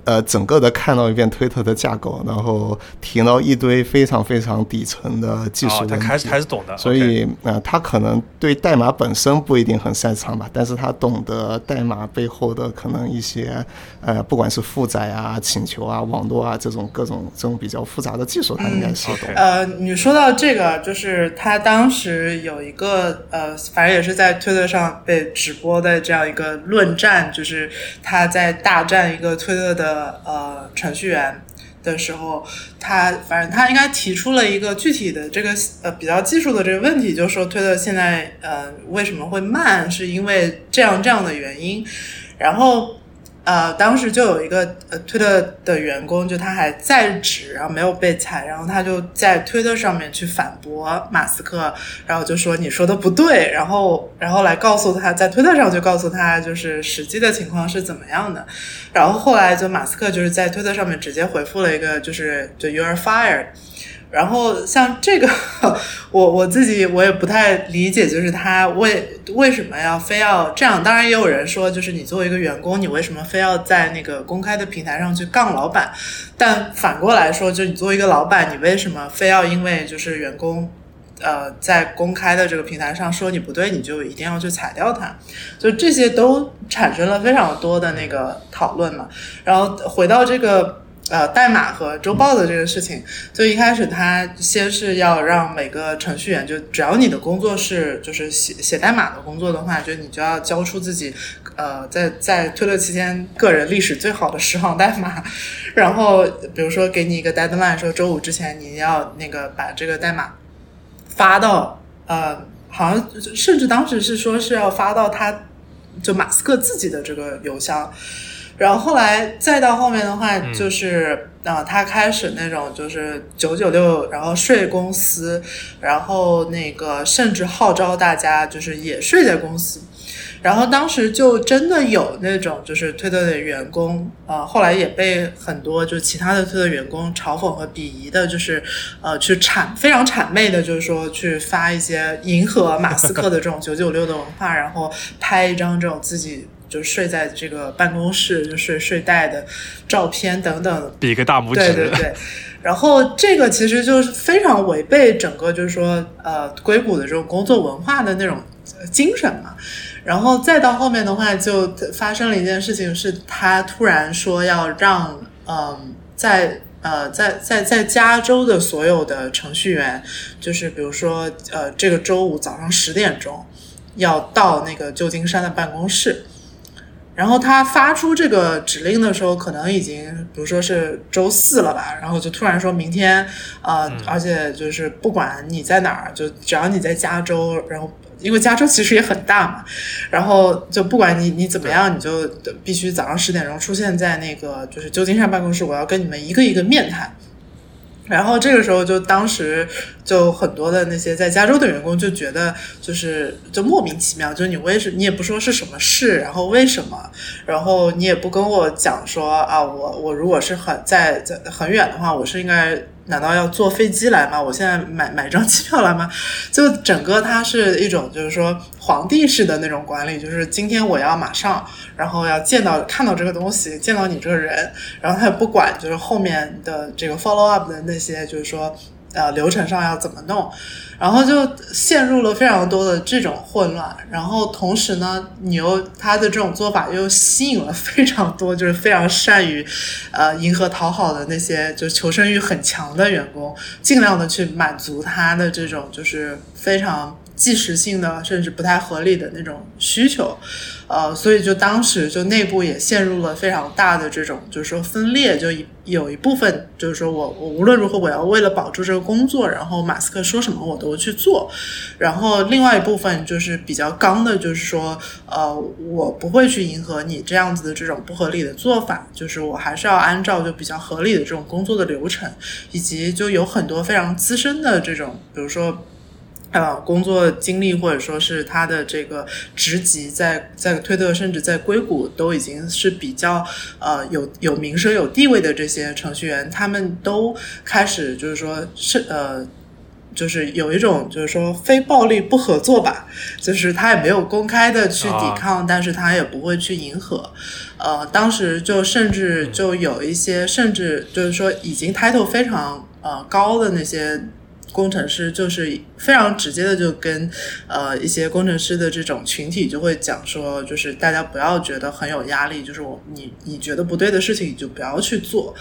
呃，整个的看到一遍推特的架构，然后提到一堆非常非常底层的技术问题。他开始还是懂的。所以，呃，他可能对代码本身不一定很擅长吧，但是他懂得代码背后的可能一些，呃，不管是负载啊、请求啊、网络啊这种各种这种比较复杂的技术，他应该是懂。呃，你说到这个，就是他当时有一个呃，反正也是在推特上被直播的这样一个论战，就是他在大战一个推特的。呃呃，程序员的时候，他反正他应该提出了一个具体的这个呃比较技术的这个问题，就是说推特现在呃为什么会慢，是因为这样这样的原因，然后。呃，当时就有一个呃推特的员工，就他还在职，然后没有被裁，然后他就在推特上面去反驳马斯克，然后就说你说的不对，然后然后来告诉他在推特上就告诉他就是实际的情况是怎么样的，然后后来就马斯克就是在推特上面直接回复了一个就是就 you are fired。然后像这个，我我自己我也不太理解，就是他为为什么要非要这样？当然也有人说，就是你作为一个员工，你为什么非要在那个公开的平台上去杠老板？但反过来说，就你作为一个老板，你为什么非要因为就是员工，呃，在公开的这个平台上说你不对，你就一定要去裁掉他？就这些都产生了非常多的那个讨论嘛。然后回到这个。呃，代码和周报的这个事情，就一开始他先是要让每个程序员，就只要你的工作是就是写写代码的工作的话，就你就要交出自己，呃，在在推特期间个人历史最好的十行代码，然后比如说给你一个 deadline，说周五之前你要那个把这个代码发到，呃，好像甚至当时是说是要发到他就马斯克自己的这个邮箱。然后后来再到后面的话，就是啊，他开始那种就是九九六，然后睡公司，然后那个甚至号召大家就是也睡在公司。然后当时就真的有那种就是推特的员工，呃，后来也被很多就其他的推特员工嘲讽和鄙夷的，就是呃去谄非常谄媚的，就是说去发一些迎合马斯克的这种九九六的文化，然后拍一张这种自己。就睡在这个办公室就睡睡袋的照片等等，比个大拇指。对对对。然后这个其实就是非常违背整个就是说呃硅谷的这种工作文化的那种精神嘛。然后再到后面的话，就发生了一件事情，是他突然说要让嗯在呃在在在加州的所有的程序员，就是比如说呃这个周五早上十点钟要到那个旧金山的办公室。然后他发出这个指令的时候，可能已经，比如说是周四了吧，然后就突然说明天，呃，而且就是不管你在哪儿，就只要你在加州，然后因为加州其实也很大嘛，然后就不管你你怎么样，你就必须早上十点钟出现在那个就是旧金山办公室，我要跟你们一个一个面谈。然后这个时候就当时就很多的那些在加州的员工就觉得就是就莫名其妙，就你为什你也不说是什么事，然后为什么，然后你也不跟我讲说啊，我我如果是很在在很远的话，我是应该。难道要坐飞机来吗？我现在买买张机票来吗？就整个它是一种就是说皇帝式的那种管理，就是今天我要马上，然后要见到看到这个东西，见到你这个人，然后他也不管就是后面的这个 follow up 的那些，就是说呃流程上要怎么弄。然后就陷入了非常多的这种混乱，然后同时呢，你又他的这种做法又吸引了非常多就是非常善于，呃，迎合讨好的那些就求生欲很强的员工，尽量的去满足他的这种就是非常。即时性的，甚至不太合理的那种需求，呃，所以就当时就内部也陷入了非常大的这种，就是说分裂，就一有一部分就是说我我无论如何我要为了保住这个工作，然后马斯克说什么我都去做，然后另外一部分就是比较刚的，就是说呃我不会去迎合你这样子的这种不合理的做法，就是我还是要按照就比较合理的这种工作的流程，以及就有很多非常资深的这种，比如说。呃，工作经历或者说是他的这个职级，在在推特甚至在硅谷都已经是比较呃有有名声有地位的这些程序员，他们都开始就是说是呃，就是有一种就是说非暴力不合作吧，就是他也没有公开的去抵抗，但是他也不会去迎合。呃，当时就甚至就有一些甚至就是说已经 title 非常呃高的那些。工程师就是非常直接的，就跟呃一些工程师的这种群体就会讲说，就是大家不要觉得很有压力，就是我你你觉得不对的事情你就不要去做。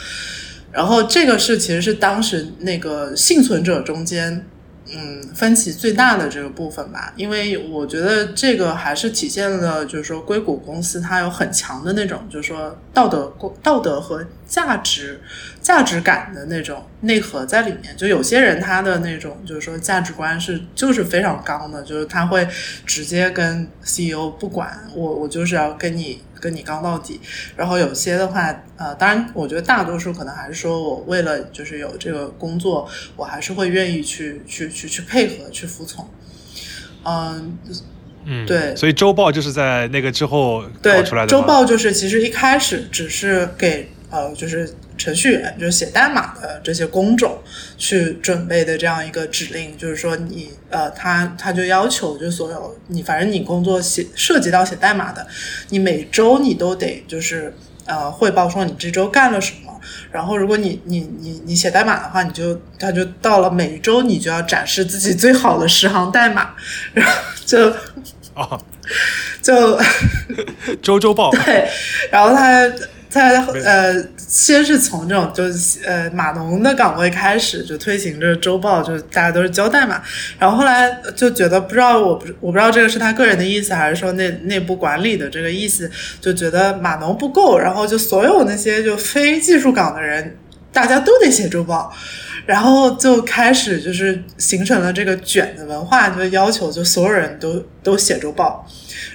然后这个是其实是当时那个幸存者中间。嗯，分歧最大的这个部分吧，因为我觉得这个还是体现了，就是说硅谷公司它有很强的那种，就是说道德、道德和价值、价值感的那种内核在里面。就有些人他的那种，就是说价值观是就是非常刚的，就是他会直接跟 CEO 不管我，我就是要跟你。跟你刚到底，然后有些的话，呃，当然，我觉得大多数可能还是说我为了就是有这个工作，我还是会愿意去去去去配合去服从，嗯嗯，对，所以周报就是在那个之后搞出来的。周报就是其实一开始只是给呃就是。程序员就是写代码的这些工种去准备的这样一个指令，就是说你呃，他他就要求就所有你反正你工作写涉及到写代码的，你每周你都得就是呃汇报说你这周干了什么。然后如果你你你你写代码的话，你就他就到了每周你就要展示自己最好的十行代码，然后就啊就 周周报对，然后他。他呃，先是从这种就是呃码农的岗位开始，就推行这周报，就大家都是交代嘛。然后后来就觉得不知道，我不我不知道这个是他个人的意思，还是说内内部管理的这个意思，就觉得码农不够，然后就所有那些就非技术岗的人，大家都得写周报，然后就开始就是形成了这个卷的文化，就要求就所有人都都写周报，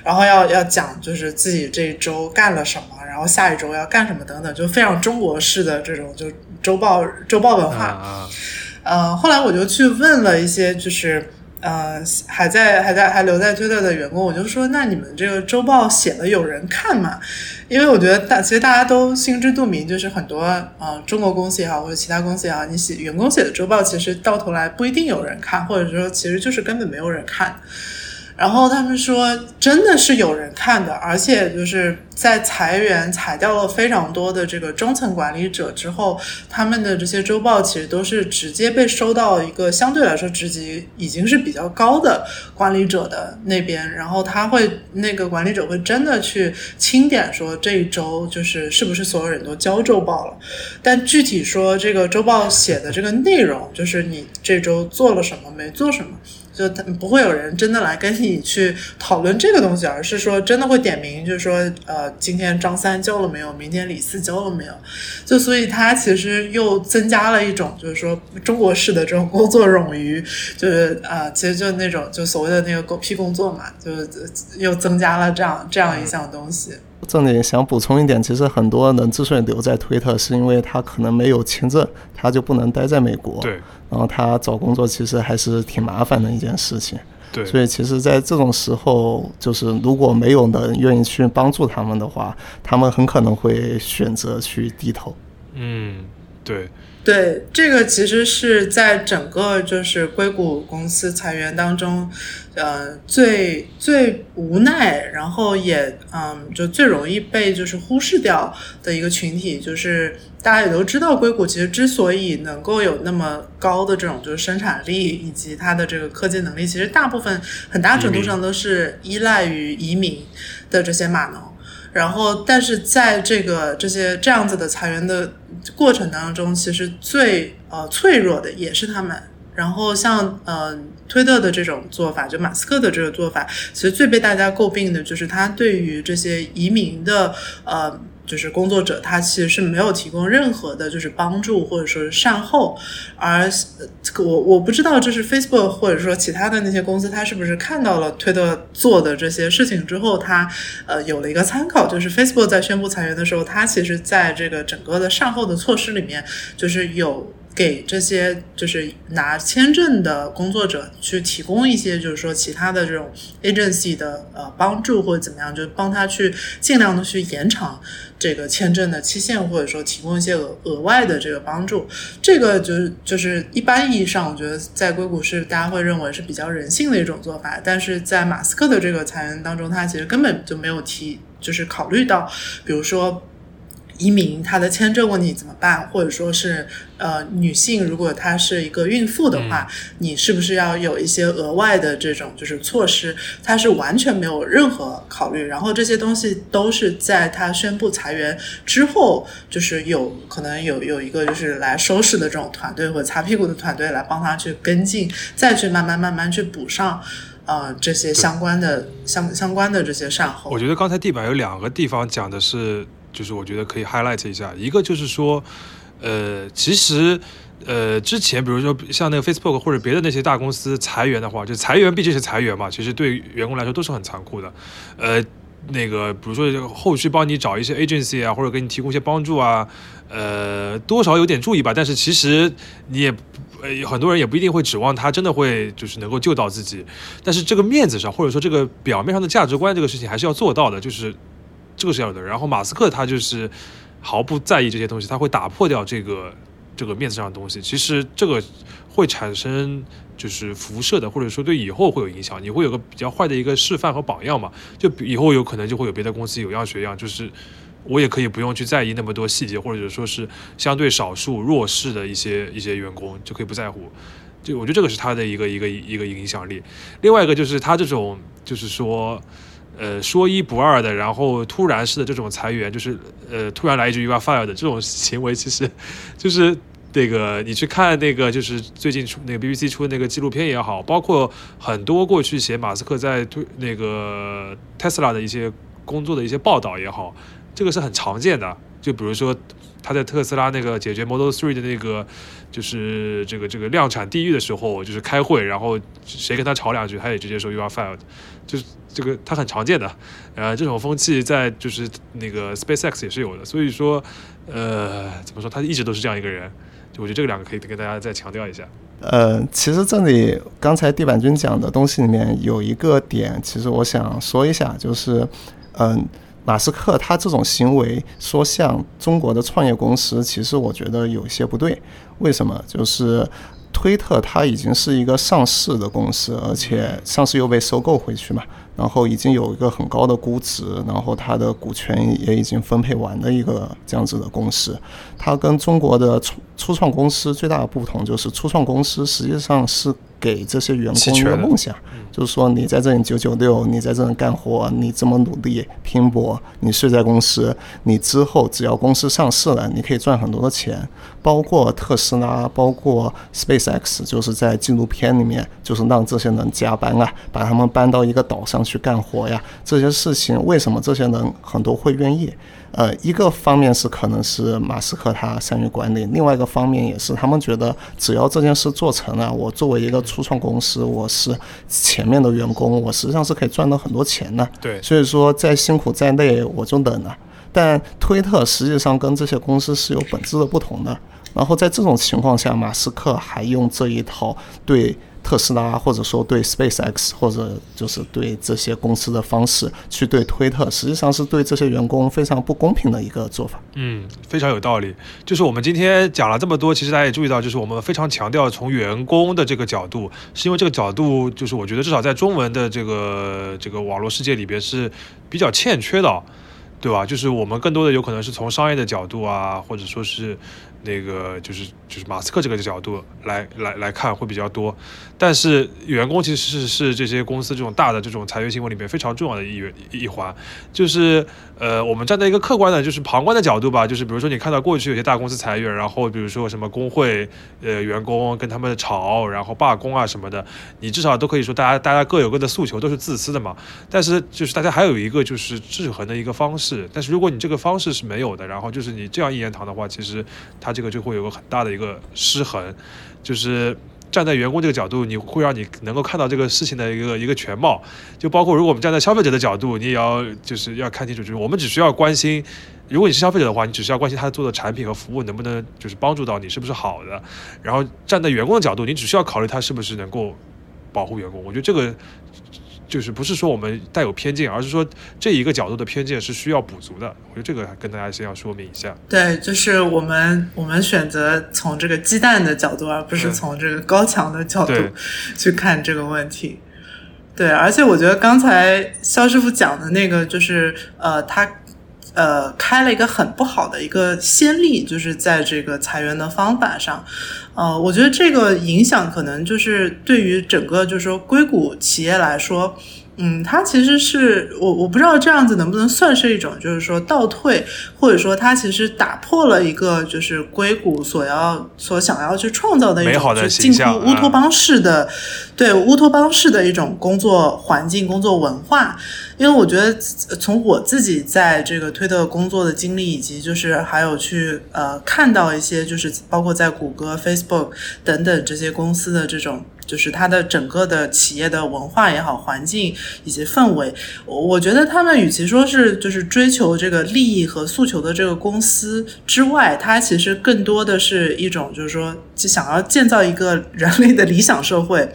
然后要要讲就是自己这一周干了什么。然后下一周要干什么等等，就非常中国式的这种就周报周报文化。呃，后来我就去问了一些，就是呃还在还在还留在 Twitter 的员工，我就说：那你们这个周报写了有人看吗？因为我觉得大其实大家都心知肚明，就是很多呃中国公司也好，或者其他公司也好，你写员工写的周报，其实到头来不一定有人看，或者说其实就是根本没有人看。然后他们说，真的是有人看的，而且就是在裁员裁掉了非常多的这个中层管理者之后，他们的这些周报其实都是直接被收到一个相对来说职级已经是比较高的管理者的那边，然后他会那个管理者会真的去清点说这一周就是是不是所有人都交周报了，但具体说这个周报写的这个内容，就是你这周做了什么，没做什么。就不会有人真的来跟你去讨论这个东西，而是说真的会点名，就是说，呃，今天张三交了没有？明天李四交了没有？就所以他其实又增加了一种，就是说中国式的这种工作冗余，就是啊，其实就那种就所谓的那个狗屁工作嘛，就又增加了这样这样一项东西。这里想补充一点，其实很多人之所以留在推特，是因为他可能没有签证，他就不能待在美国。对。然后他找工作其实还是挺麻烦的一件事情。对。所以其实，在这种时候，就是如果没有人愿意去帮助他们的话，他们很可能会选择去低头。嗯，对。对，这个其实是在整个就是硅谷公司裁员当中。呃，最最无奈，然后也嗯，就最容易被就是忽视掉的一个群体，就是大家也都知道，硅谷其实之所以能够有那么高的这种就是生产力以及它的这个科技能力，其实大部分很大程度上都是依赖于移民的这些码农。然后，但是在这个这些这样子的裁员的过程当中，其实最呃脆弱的也是他们。然后像呃推特的这种做法，就马斯克的这个做法，其实最被大家诟病的就是他对于这些移民的呃就是工作者，他其实是没有提供任何的就是帮助或者说是善后。而我我不知道，就是 Facebook 或者说其他的那些公司，他是不是看到了推特做的这些事情之后，他呃有了一个参考，就是 Facebook 在宣布裁员的时候，他其实在这个整个的善后的措施里面，就是有。给这些就是拿签证的工作者去提供一些，就是说其他的这种 agency 的呃帮助或者怎么样，就帮他去尽量的去延长这个签证的期限，或者说提供一些额额外的这个帮助。这个就是就是一般意义上，我觉得在硅谷是大家会认为是比较人性的一种做法，但是在马斯克的这个裁员当中，他其实根本就没有提，就是考虑到，比如说。移民他的签证问题怎么办？或者说是呃，女性如果她是一个孕妇的话，你是不是要有一些额外的这种就是措施？她是完全没有任何考虑，然后这些东西都是在她宣布裁员之后，就是有可能有有一个就是来收拾的这种团队或擦屁股的团队来帮她去跟进，再去慢慢慢慢去补上呃这些相关的相相关的这些善后。我觉得刚才地板有两个地方讲的是。就是我觉得可以 highlight 一下，一个就是说，呃，其实，呃，之前比如说像那个 Facebook 或者别的那些大公司裁员的话，就裁员毕竟是裁员嘛，其实对员工来说都是很残酷的。呃，那个比如说后续帮你找一些 agency 啊，或者给你提供一些帮助啊，呃，多少有点注意吧。但是其实你也，很多人也不一定会指望他真的会就是能够救到自己。但是这个面子上，或者说这个表面上的价值观这个事情还是要做到的，就是。这个是要的，然后马斯克他就是毫不在意这些东西，他会打破掉这个这个面子上的东西。其实这个会产生就是辐射的，或者说对以后会有影响。你会有个比较坏的一个示范和榜样嘛？就以后有可能就会有别的公司有样学样，就是我也可以不用去在意那么多细节，或者说是相对少数弱势的一些一些员工就可以不在乎。就我觉得这个是他的一个一个一个影响力。另外一个就是他这种就是说。呃，说一不二的，然后突然式的这种裁员，就是呃，突然来一句 “you are fired” 的这种行为，其实 就是那个你去看那个，就是最近出那个 BBC 出的那个纪录片也好，包括很多过去写马斯克在推那个 Tesla 的一些工作的一些报道也好，这个是很常见的。就比如说他在特斯拉那个解决 Model Three 的那个，就是这个这个量产地狱的时候，就是开会，然后谁跟他吵两句，他也直接说 “you are fired”，就是。这个它很常见的，呃，这种风气在就是那个 SpaceX 也是有的，所以说，呃，怎么说，他一直都是这样一个人，就我觉得这个两个可以跟大家再强调一下。呃，其实这里刚才地板君讲的东西里面有一个点，其实我想说一下，就是，嗯，马斯克他这种行为说像中国的创业公司，其实我觉得有些不对。为什么？就是。推特它已经是一个上市的公司，而且上市又被收购回去嘛。然后已经有一个很高的估值，然后它的股权也已经分配完的一个这样子的公司，它跟中国的初初创公司最大的不同就是初创公司实际上是。给这些员工一个梦想，就是说你在这里九九六，你在这里干活，你这么努力拼搏，你睡在公司，你之后只要公司上市了，你可以赚很多的钱。包括特斯拉，包括 SpaceX，就是在纪录片里面，就是让这些人加班啊，把他们搬到一个岛上去干活呀。这些事情为什么这些人很多会愿意？呃，一个方面是可能是马斯克他善于管理，另外一个方面也是他们觉得只要这件事做成了，我作为一个初创公司，我是前面的员工，我实际上是可以赚到很多钱的。对，所以说再辛苦再累我就等了。但推特实际上跟这些公司是有本质的不同的。然后在这种情况下，马斯克还用这一套对。特斯拉或者说对 SpaceX 或者就是对这些公司的方式去对推特，实际上是对这些员工非常不公平的一个做法。嗯，非常有道理。就是我们今天讲了这么多，其实大家也注意到，就是我们非常强调从员工的这个角度，是因为这个角度就是我觉得至少在中文的这个这个网络世界里边是比较欠缺的，对吧？就是我们更多的有可能是从商业的角度啊，或者说是。那个就是就是马斯克这个角度来来来看会比较多，但是员工其实是是这些公司这种大的这种裁员新闻里面非常重要的一一环，就是呃我们站在一个客观的，就是旁观的角度吧，就是比如说你看到过去有些大公司裁员，然后比如说什么工会呃员工跟他们吵，然后罢工啊什么的，你至少都可以说大家大家各有各的诉求，都是自私的嘛。但是就是大家还有一个就是制衡的一个方式，但是如果你这个方式是没有的，然后就是你这样一言堂的话，其实。它这个就会有个很大的一个失衡，就是站在员工这个角度，你会让你能够看到这个事情的一个一个全貌。就包括如果我们站在消费者的角度，你也要就是要看清楚，就是我们只需要关心，如果你是消费者的话，你只需要关心他做的产品和服务能不能就是帮助到你，是不是好的。然后站在员工的角度，你只需要考虑他是不是能够保护员工。我觉得这个。就是不是说我们带有偏见，而是说这一个角度的偏见是需要补足的。我觉得这个跟大家先要说明一下。对，就是我们我们选择从这个鸡蛋的角度，而不是从这个高墙的角度 去看这个问题。对，而且我觉得刚才肖师傅讲的那个，就是呃，他。呃，开了一个很不好的一个先例，就是在这个裁员的方法上，呃，我觉得这个影响可能就是对于整个就是说硅谷企业来说。嗯，它其实是我我不知道这样子能不能算是一种，就是说倒退，或者说它其实打破了一个就是硅谷所要所想要去创造的一种就近乎乌托邦式的，对乌托邦式的一种工作环境、工作文化。因为我觉得从我自己在这个推特工作的经历，以及就是还有去呃看到一些就是包括在谷歌、Facebook 等等这些公司的这种。就是它的整个的企业的文化也好，环境以及氛围，我我觉得他们与其说是就是追求这个利益和诉求的这个公司之外，它其实更多的是一种就是说，就想要建造一个人类的理想社会，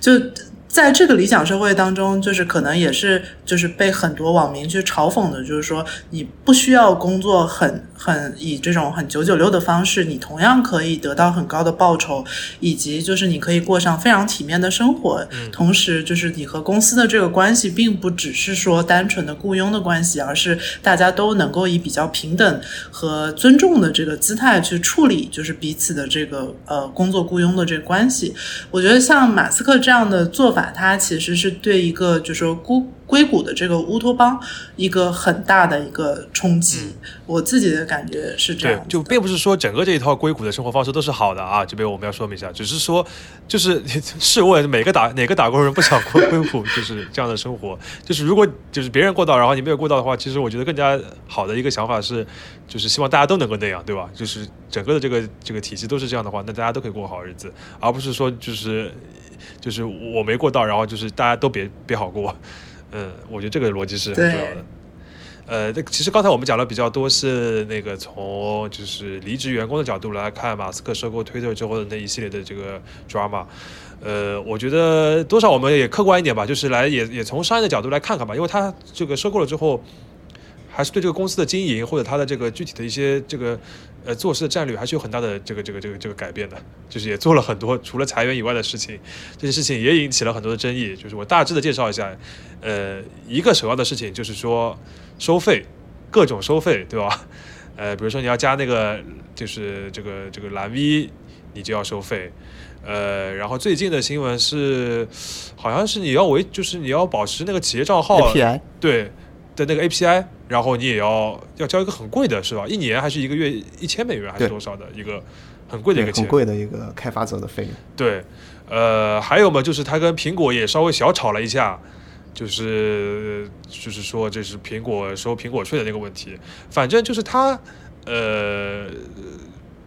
就。在这个理想社会当中，就是可能也是就是被很多网民去嘲讽的，就是说你不需要工作很很以这种很九九六的方式，你同样可以得到很高的报酬，以及就是你可以过上非常体面的生活。同时，就是你和公司的这个关系，并不只是说单纯的雇佣的关系，而是大家都能够以比较平等和尊重的这个姿态去处理，就是彼此的这个呃工作雇佣的这个关系。我觉得像马斯克这样的做法。他其实是对一个，就是说硅硅谷的这个乌托邦一个很大的一个冲击。我自己的感觉是这样，就并不是说整个这一套硅谷的生活方式都是好的啊。这边我们要说明一下，只是说，就是 试问每个打哪个打工人不想过硅谷就是这样的生活？就是如果就是别人过到，然后你没有过到的话，其实我觉得更加好的一个想法是，就是希望大家都能够那样，对吧？就是整个的这个这个体系都是这样的话，那大家都可以过好日子，而不是说就是。就是我没过到，然后就是大家都别别好过，嗯，我觉得这个逻辑是很重要的。呃，这其实刚才我们讲的比较多是那个从就是离职员工的角度来看，马斯克收购推特之后的那一系列的这个 drama。呃，我觉得多少我们也客观一点吧，就是来也也从商业的角度来看看吧，因为他这个收购了之后。还是对这个公司的经营或者他的这个具体的一些这个呃做事的战略，还是有很大的这个这个这个这个改变的。就是也做了很多除了裁员以外的事情，这些事情也引起了很多的争议。就是我大致的介绍一下，呃，一个首要的事情就是说收费，各种收费，对吧？呃，比如说你要加那个就是这个这个蓝 V，你就要收费。呃，然后最近的新闻是，好像是你要维，就是你要保持那个企业账号对的那个 API，然后你也要要交一个很贵的，是吧？一年还是一个月一千美元还是多少的一个很贵的一个钱很贵的一个开发者的费用。对，呃，还有嘛，就是他跟苹果也稍微小吵了一下，就是就是说这是苹果收苹果税的那个问题，反正就是他呃。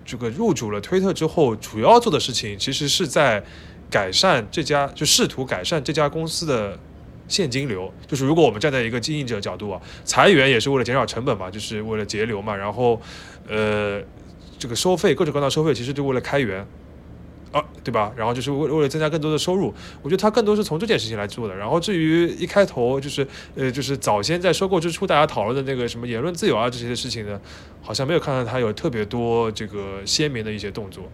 这个入主了推特之后，主要做的事情其实是在改善这家，就试图改善这家公司的现金流。就是如果我们站在一个经营者角度啊，裁员也是为了减少成本嘛，就是为了节流嘛。然后，呃，这个收费各种各样的收费，其实就为了开源。啊，对吧？然后就是为为了增加更多的收入，我觉得他更多是从这件事情来做的。然后至于一开头就是呃，就是早先在收购之初大家讨论的那个什么言论自由啊这些事情呢，好像没有看到他有特别多这个鲜明的一些动作。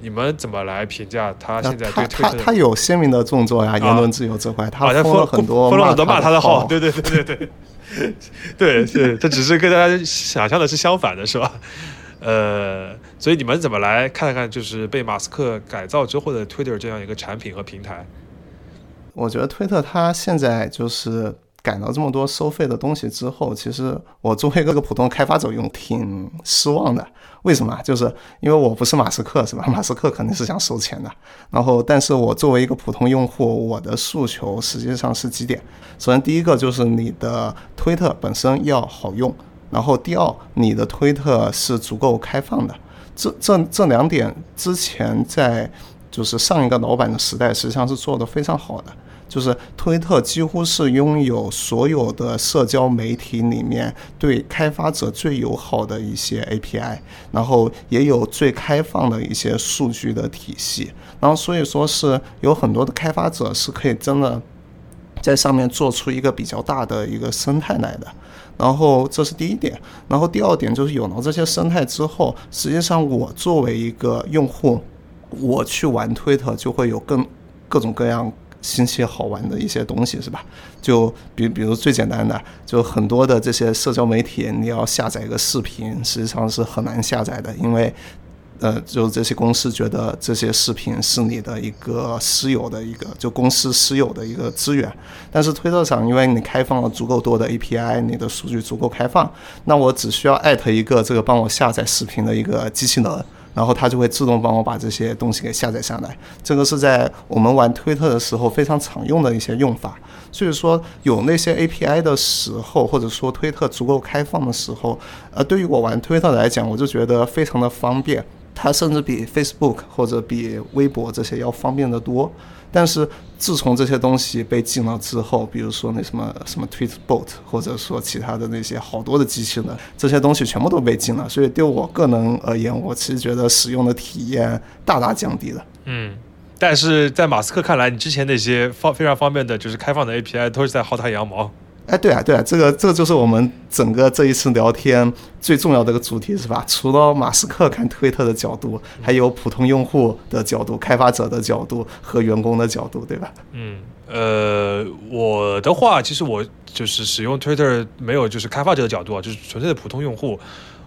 你们怎么来评价他现在对推特？他他有鲜明的动作呀，言论自由这块，他封了很多封了很多骂他的号，对对对对对，对对，这只是跟大家想象的是相反的，是吧？呃，所以你们怎么来看看，就是被马斯克改造之后的 Twitter 这样一个产品和平台？我觉得推特它现在就是改了这么多收费的东西之后，其实我作为一个普通开发者用挺失望的。为什么？就是因为我不是马斯克，是吧？马斯克肯定是想收钱的。然后，但是我作为一个普通用户，我的诉求实际上是几点。首先，第一个就是你的推特本身要好用。然后第二，你的推特是足够开放的，这这这两点之前在就是上一个老板的时代，实际上是做的非常好的。就是推特几乎是拥有所有的社交媒体里面对开发者最友好的一些 API，然后也有最开放的一些数据的体系，然后所以说是有很多的开发者是可以真的在上面做出一个比较大的一个生态来的。然后这是第一点，然后第二点就是有了这些生态之后，实际上我作为一个用户，我去玩推特就会有更各种各样新奇好玩的一些东西，是吧？就比比如最简单的，就很多的这些社交媒体，你要下载一个视频，实际上是很难下载的，因为。呃，就这些公司觉得这些视频是你的一个私有的一个，就公司私有的一个资源。但是推特上，因为你开放了足够多的 API，你的数据足够开放，那我只需要艾特一个这个帮我下载视频的一个机器人，然后它就会自动帮我把这些东西给下载下来。这个是在我们玩推特的时候非常常用的一些用法。所以说，有那些 API 的时候，或者说推特足够开放的时候，呃，对于我玩推特来讲，我就觉得非常的方便。它甚至比 Facebook 或者比微博这些要方便得多，但是自从这些东西被禁了之后，比如说那什么什么 Tweetbot，或者说其他的那些好多的机器呢，这些东西全部都被禁了，所以对我个人而言，我其实觉得使用的体验大大降低了。嗯，但是在马斯克看来，你之前那些方非常方便的，就是开放的 API，都是在薅他羊毛。哎，对啊，对啊，这个这个就是我们整个这一次聊天最重要的一个主题，是吧？除了马斯克看推特的角度，还有普通用户的角度、开发者的角度和员工的角度，对吧？嗯，呃，我的话，其实我就是使用 Twitter 没有就是开发者的角度啊，就是纯粹的普通用户。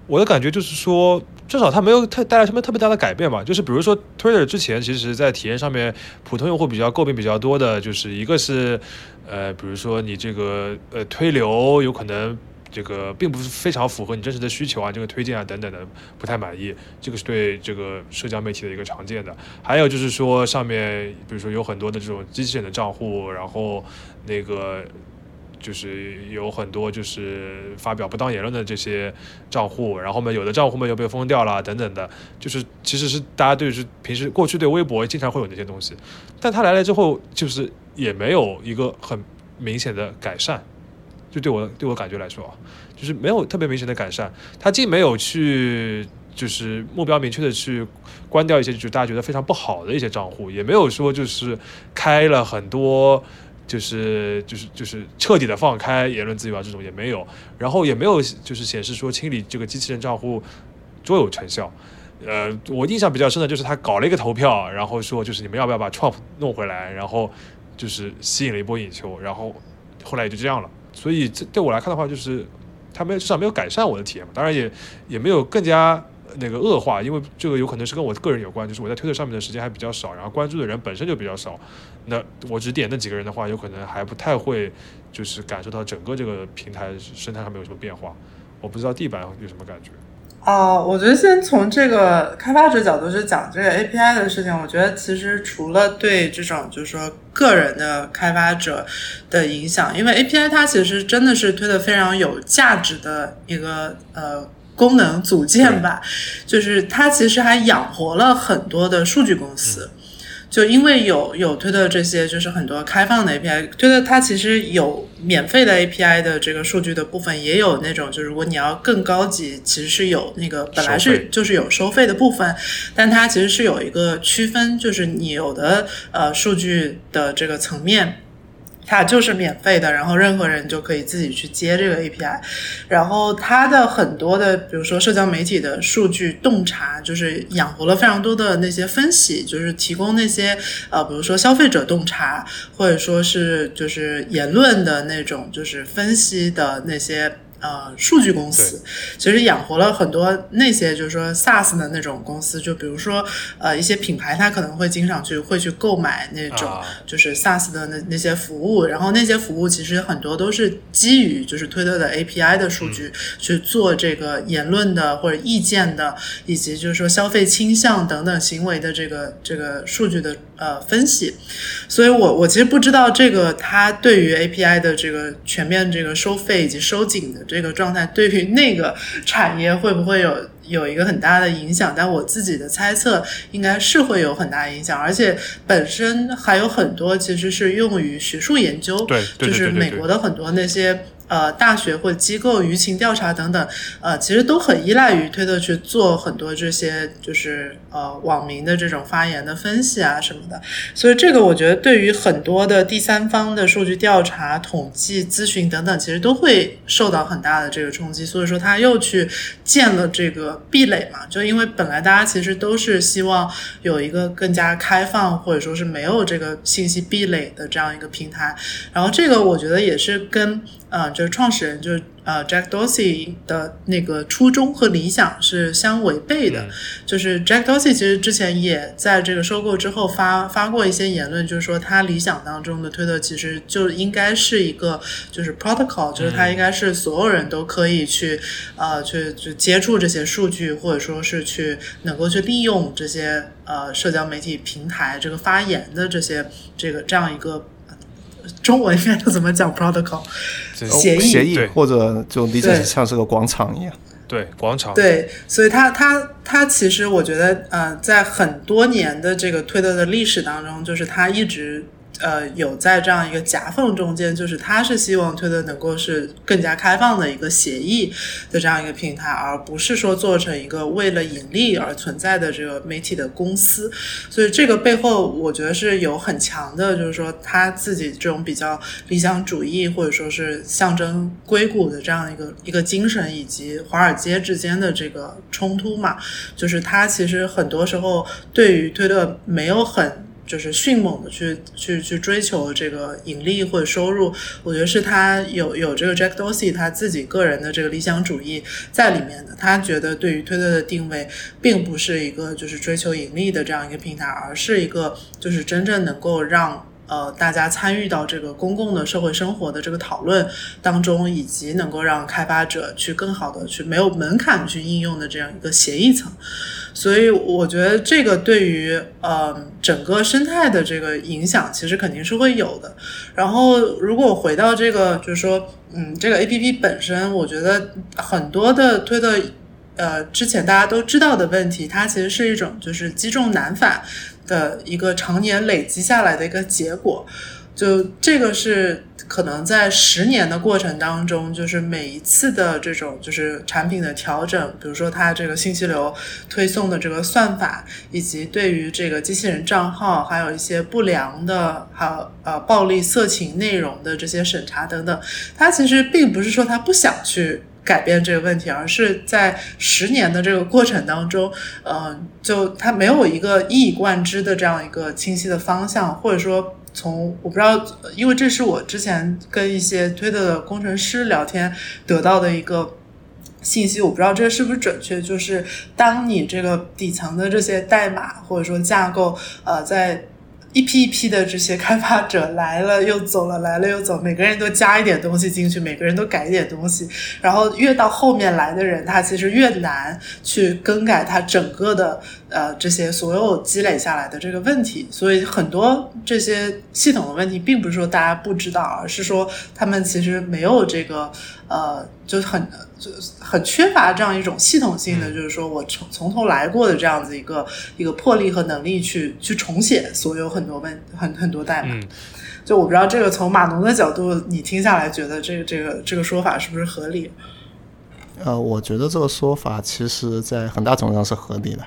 我的感觉就是说，至少它没有太带来什么特别大的改变吧。就是比如说，Twitter 之前其实在体验上面，普通用户比较诟病比较多的，就是一个是，呃，比如说你这个呃推流有可能这个并不是非常符合你真实的需求啊，这个推荐啊等等的不太满意，这个是对这个社交媒体的一个常见的。还有就是说上面比如说有很多的这种机器人的账户，然后那个。就是有很多就是发表不当言论的这些账户，然后呢，有的账户们又被封掉了等等的，就是其实是大家对是平时过去对微博经常会有那些东西，但他来了之后，就是也没有一个很明显的改善，就对我对我感觉来说，就是没有特别明显的改善。他既没有去就是目标明确的去关掉一些就是大家觉得非常不好的一些账户，也没有说就是开了很多。就是就是就是彻底的放开言论自由啊，这种也没有，然后也没有就是显示说清理这个机器人账户卓有成效。呃，我印象比较深的就是他搞了一个投票，然后说就是你们要不要把 Trump 弄回来，然后就是吸引了一波眼球，然后后来也就这样了。所以这对我来看的话，就是他没至少没有改善我的体验嘛，当然也也没有更加那个恶化，因为这个有可能是跟我个人有关，就是我在推特上面的时间还比较少，然后关注的人本身就比较少，那我只点那几个人的话，有可能还不太会就是感受到整个这个平台生态上面有什么变化。我不知道地板有什么感觉。哦，我觉得先从这个开发者角度去讲这个 API 的事情。我觉得其实除了对这种就是说个人的开发者的影响，因为 API 它其实真的是推的非常有价值的一个呃功能组件吧，就是它其实还养活了很多的数据公司。就因为有有推特这些，就是很多开放的 API，推特它其实有免费的 API 的这个数据的部分，也有那种就是如果你要更高级，其实是有那个本来是就是有收费的部分，但它其实是有一个区分，就是你有的呃数据的这个层面。它就是免费的，然后任何人就可以自己去接这个 API，然后它的很多的，比如说社交媒体的数据洞察，就是养活了非常多的那些分析，就是提供那些呃，比如说消费者洞察，或者说是就是言论的那种就是分析的那些。呃，数据公司其实养活了很多那些就是说 SaaS 的那种公司，就比如说呃一些品牌，它可能会经常去会去购买那种就是 SaaS 的那那些服务，然后那些服务其实很多都是基于就是推特的 API 的数据去做这个言论的或者意见的，以及就是说消费倾向等等行为的这个这个数据的。呃，分析，所以我我其实不知道这个它对于 API 的这个全面这个收费以及收紧的这个状态，对于那个产业会不会有有一个很大的影响？但我自己的猜测应该是会有很大影响，而且本身还有很多其实是用于学术研究，对，就是美国的很多那些。呃，大学或机构舆情调查等等，呃，其实都很依赖于推特去做很多这些，就是呃网民的这种发言的分析啊什么的。所以这个我觉得对于很多的第三方的数据调查、统计、咨询等等，其实都会受到很大的这个冲击。所以说他又去建了这个壁垒嘛，就因为本来大家其实都是希望有一个更加开放或者说是没有这个信息壁垒的这样一个平台。然后这个我觉得也是跟。呃，就是创始人，就是呃，Jack Dorsey 的那个初衷和理想是相违背的。就是 Jack Dorsey 其实之前也在这个收购之后发发过一些言论，就是说他理想当中的推特其实就应该是一个就是 protocol，就是它应该是所有人都可以去呃去去接触这些数据，或者说是去能够去利用这些呃社交媒体平台这个发言的这些这个这样一个。中文应该怎么讲？Protocol 协议，协议或者就理解像是个广场一样。对，广场。对，所以它它它其实我觉得，呃，在很多年的这个推特的历史当中，就是它一直。呃，有在这样一个夹缝中间，就是他是希望推特能够是更加开放的一个协议的这样一个平台，而不是说做成一个为了盈利而存在的这个媒体的公司。所以这个背后，我觉得是有很强的，就是说他自己这种比较理想主义或者说是象征硅谷的这样一个一个精神，以及华尔街之间的这个冲突嘛。就是他其实很多时候对于推特没有很。就是迅猛的去去去追求这个盈利或者收入，我觉得是他有有这个 Jack Dorsey 他自己个人的这个理想主义在里面的。他觉得对于推特的定位，并不是一个就是追求盈利的这样一个平台，而是一个就是真正能够让。呃，大家参与到这个公共的社会生活的这个讨论当中，以及能够让开发者去更好的去没有门槛去应用的这样一个协议层，所以我觉得这个对于呃整个生态的这个影响，其实肯定是会有的。然后，如果回到这个，就是说，嗯，这个 A P P 本身，我觉得很多的推的。呃，之前大家都知道的问题，它其实是一种就是积重难返的一个常年累积下来的一个结果。就这个是可能在十年的过程当中，就是每一次的这种就是产品的调整，比如说它这个信息流推送的这个算法，以及对于这个机器人账号，还有一些不良的，还有呃暴力色情内容的这些审查等等，它其实并不是说它不想去改变这个问题，而是在十年的这个过程当中，嗯，就它没有一个一以贯之的这样一个清晰的方向，或者说。从我不知道，因为这是我之前跟一些推特的工程师聊天得到的一个信息，我不知道这是不是准确。就是当你这个底层的这些代码或者说架构，呃，在一批一批的这些开发者来了又走了，来了又走，每个人都加一点东西进去，每个人都改一点东西，然后越到后面来的人，他其实越难去更改他整个的呃这些所有积累下来的这个问题。所以很多这些系统的问题，并不是说大家不知道，而是说他们其实没有这个呃就很。就很缺乏这样一种系统性的，就是说我从从头来过的这样子一个一个魄力和能力去去重写所有很多问很很多代码。就我不知道这个从码农的角度，你听下来觉得这个这个这个说法是不是合理？呃，我觉得这个说法其实在很大程度上是合理的，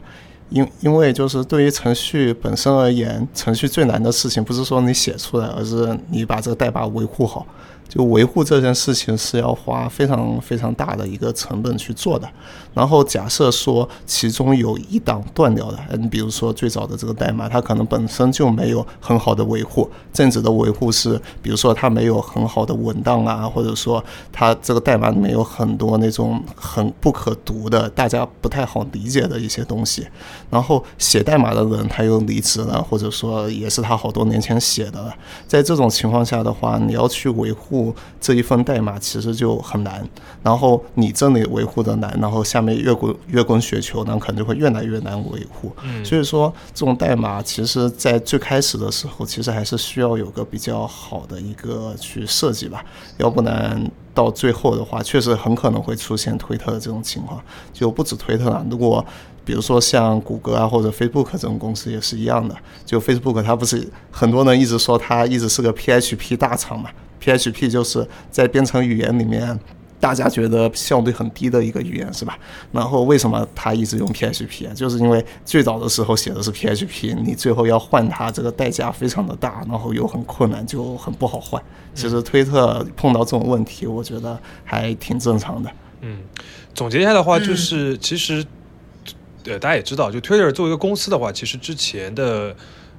因因为就是对于程序本身而言，程序最难的事情不是说你写出来，而是你把这个代码维护好。就维护这件事情是要花非常非常大的一个成本去做的。然后假设说其中有一档断掉的，你比如说最早的这个代码，它可能本身就没有很好的维护。正指的维护是，比如说它没有很好的文档啊，或者说它这个代码里面有很多那种很不可读的、大家不太好理解的一些东西。然后写代码的人他又离职了，或者说也是他好多年前写的了。在这种情况下的话，你要去维护。这一份代码其实就很难，然后你这里维护的难，然后下面越滚越滚雪球，那可能就会越来越难维护。所以说这种代码其实，在最开始的时候，其实还是需要有个比较好的一个去设计吧，要不然到最后的话，确实很可能会出现推特的这种情况，就不止推特了。如果比如说像谷歌啊或者 Facebook 这种公司也是一样的，就 Facebook 它不是很多人一直说它一直是个 PHP 大厂嘛。PHP 就是在编程语言里面，大家觉得效率很低的一个语言，是吧？然后为什么它一直用 PHP 啊？就是因为最早的时候写的是 PHP，你最后要换它，这个代价非常的大，然后又很困难，就很不好换。其实推特碰到这种问题，我觉得还挺正常的。嗯，总结一下的话，就是其实，呃，大家也知道，就 Twitter 作为一个公司的话，其实之前的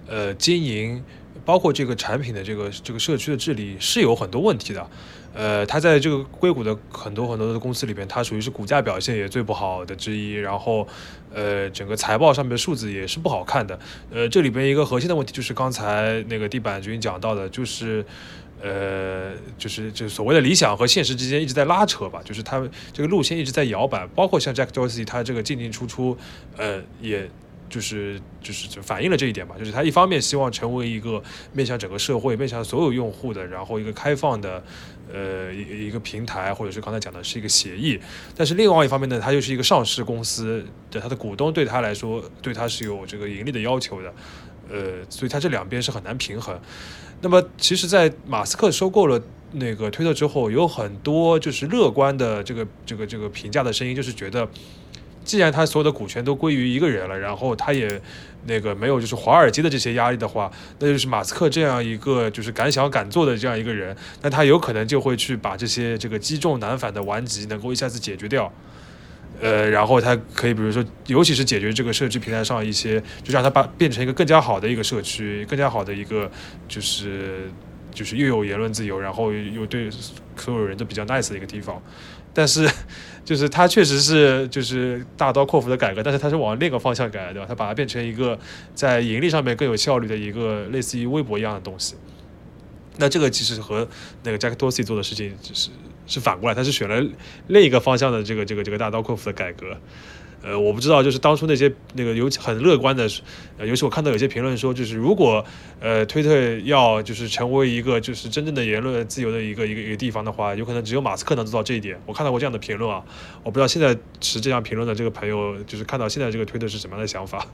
呃经营。包括这个产品的这个这个社区的治理是有很多问题的，呃，它在这个硅谷的很多很多的公司里边，它属于是股价表现也最不好的之一，然后，呃，整个财报上面的数字也是不好看的，呃，这里边一个核心的问题就是刚才那个地板君讲到的，就是，呃，就是就所谓的理想和现实之间一直在拉扯吧，就是他这个路线一直在摇摆，包括像 Jack Dorsey 他这个进进出出，呃，也。就是就是反映了这一点吧，就是他一方面希望成为一个面向整个社会、面向所有用户的，然后一个开放的，呃一一个平台，或者是刚才讲的是一个协议，但是另外一方面呢，它又是一个上市公司的，它的股东对他来说，对他是有这个盈利的要求的，呃，所以它这两边是很难平衡。那么，其实，在马斯克收购了那个推特之后，有很多就是乐观的这个这个这个评价的声音，就是觉得。既然他所有的股权都归于一个人了，然后他也那个没有就是华尔街的这些压力的话，那就是马斯克这样一个就是敢想敢做的这样一个人，那他有可能就会去把这些这个积重难返的顽疾能够一下子解决掉，呃，然后他可以比如说，尤其是解决这个社区平台上一些，就让他把变成一个更加好的一个社区，更加好的一个就是就是又有言论自由，然后又对所有人都比较 nice 的一个地方。但是，就是它确实是就是大刀阔斧的改革，但是它是往另一个方向改，对吧？它把它变成一个在盈利上面更有效率的一个类似于微博一样的东西。那这个其实和那个 Jack Dorsey 做的事情就是是反过来，他是选了另一个方向的这个这个这个大刀阔斧的改革。呃，我不知道，就是当初那些那个有很乐观的，呃，尤其我看到有些评论说，就是如果呃推特要就是成为一个就是真正的言论自由的一个一个一个地方的话，有可能只有马斯克能做到这一点。我看到过这样的评论啊，我不知道现在持这样评论的这个朋友，就是看到现在这个推特是什么样的想法。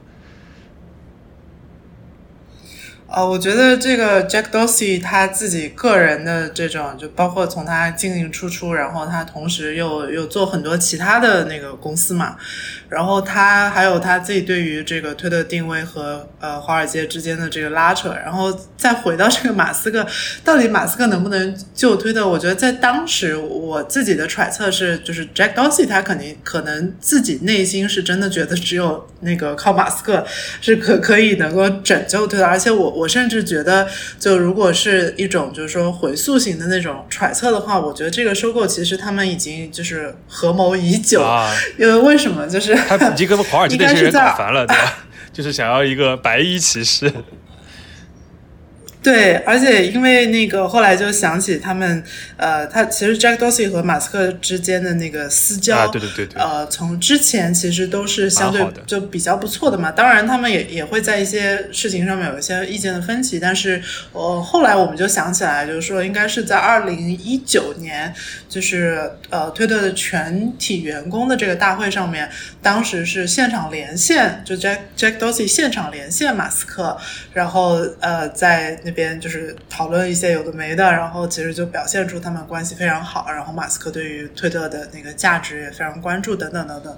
呃，我觉得这个 Jack Dorsey 他自己个人的这种，就包括从他进进出出，然后他同时又又做很多其他的那个公司嘛，然后他还有他自己对于这个推特定位和呃华尔街之间的这个拉扯，然后再回到这个马斯克，到底马斯克能不能救推特？我觉得在当时我自己的揣测是，就是 Jack Dorsey 他肯定可能自己内心是真的觉得只有那个靠马斯克是可可以能够拯救推特，而且我。我甚至觉得，就如果是一种就是说回溯型的那种揣测的话，我觉得这个收购其实他们已经就是合谋已久。因为为什么？就是他已经跟华尔街那些人搞烦了，对吧？就是想要一个白衣骑士。对，而且因为那个后来就想起他们，呃，他其实 Jack Dorsey 和马斯克之间的那个私交，对对对对，呃，从之前其实都是相对就比较不错的嘛。当然，他们也也会在一些事情上面有一些意见的分歧，但是呃，后来我们就想起来，就是说应该是在二零一九年，就是呃，推特的全体员工的这个大会上面，当时是现场连线，就 Jack Jack Dorsey 现场连线马斯克，然后呃，在那。边就是讨论一些有的没的，然后其实就表现出他们关系非常好，然后马斯克对于推特的那个价值也非常关注，等等等等。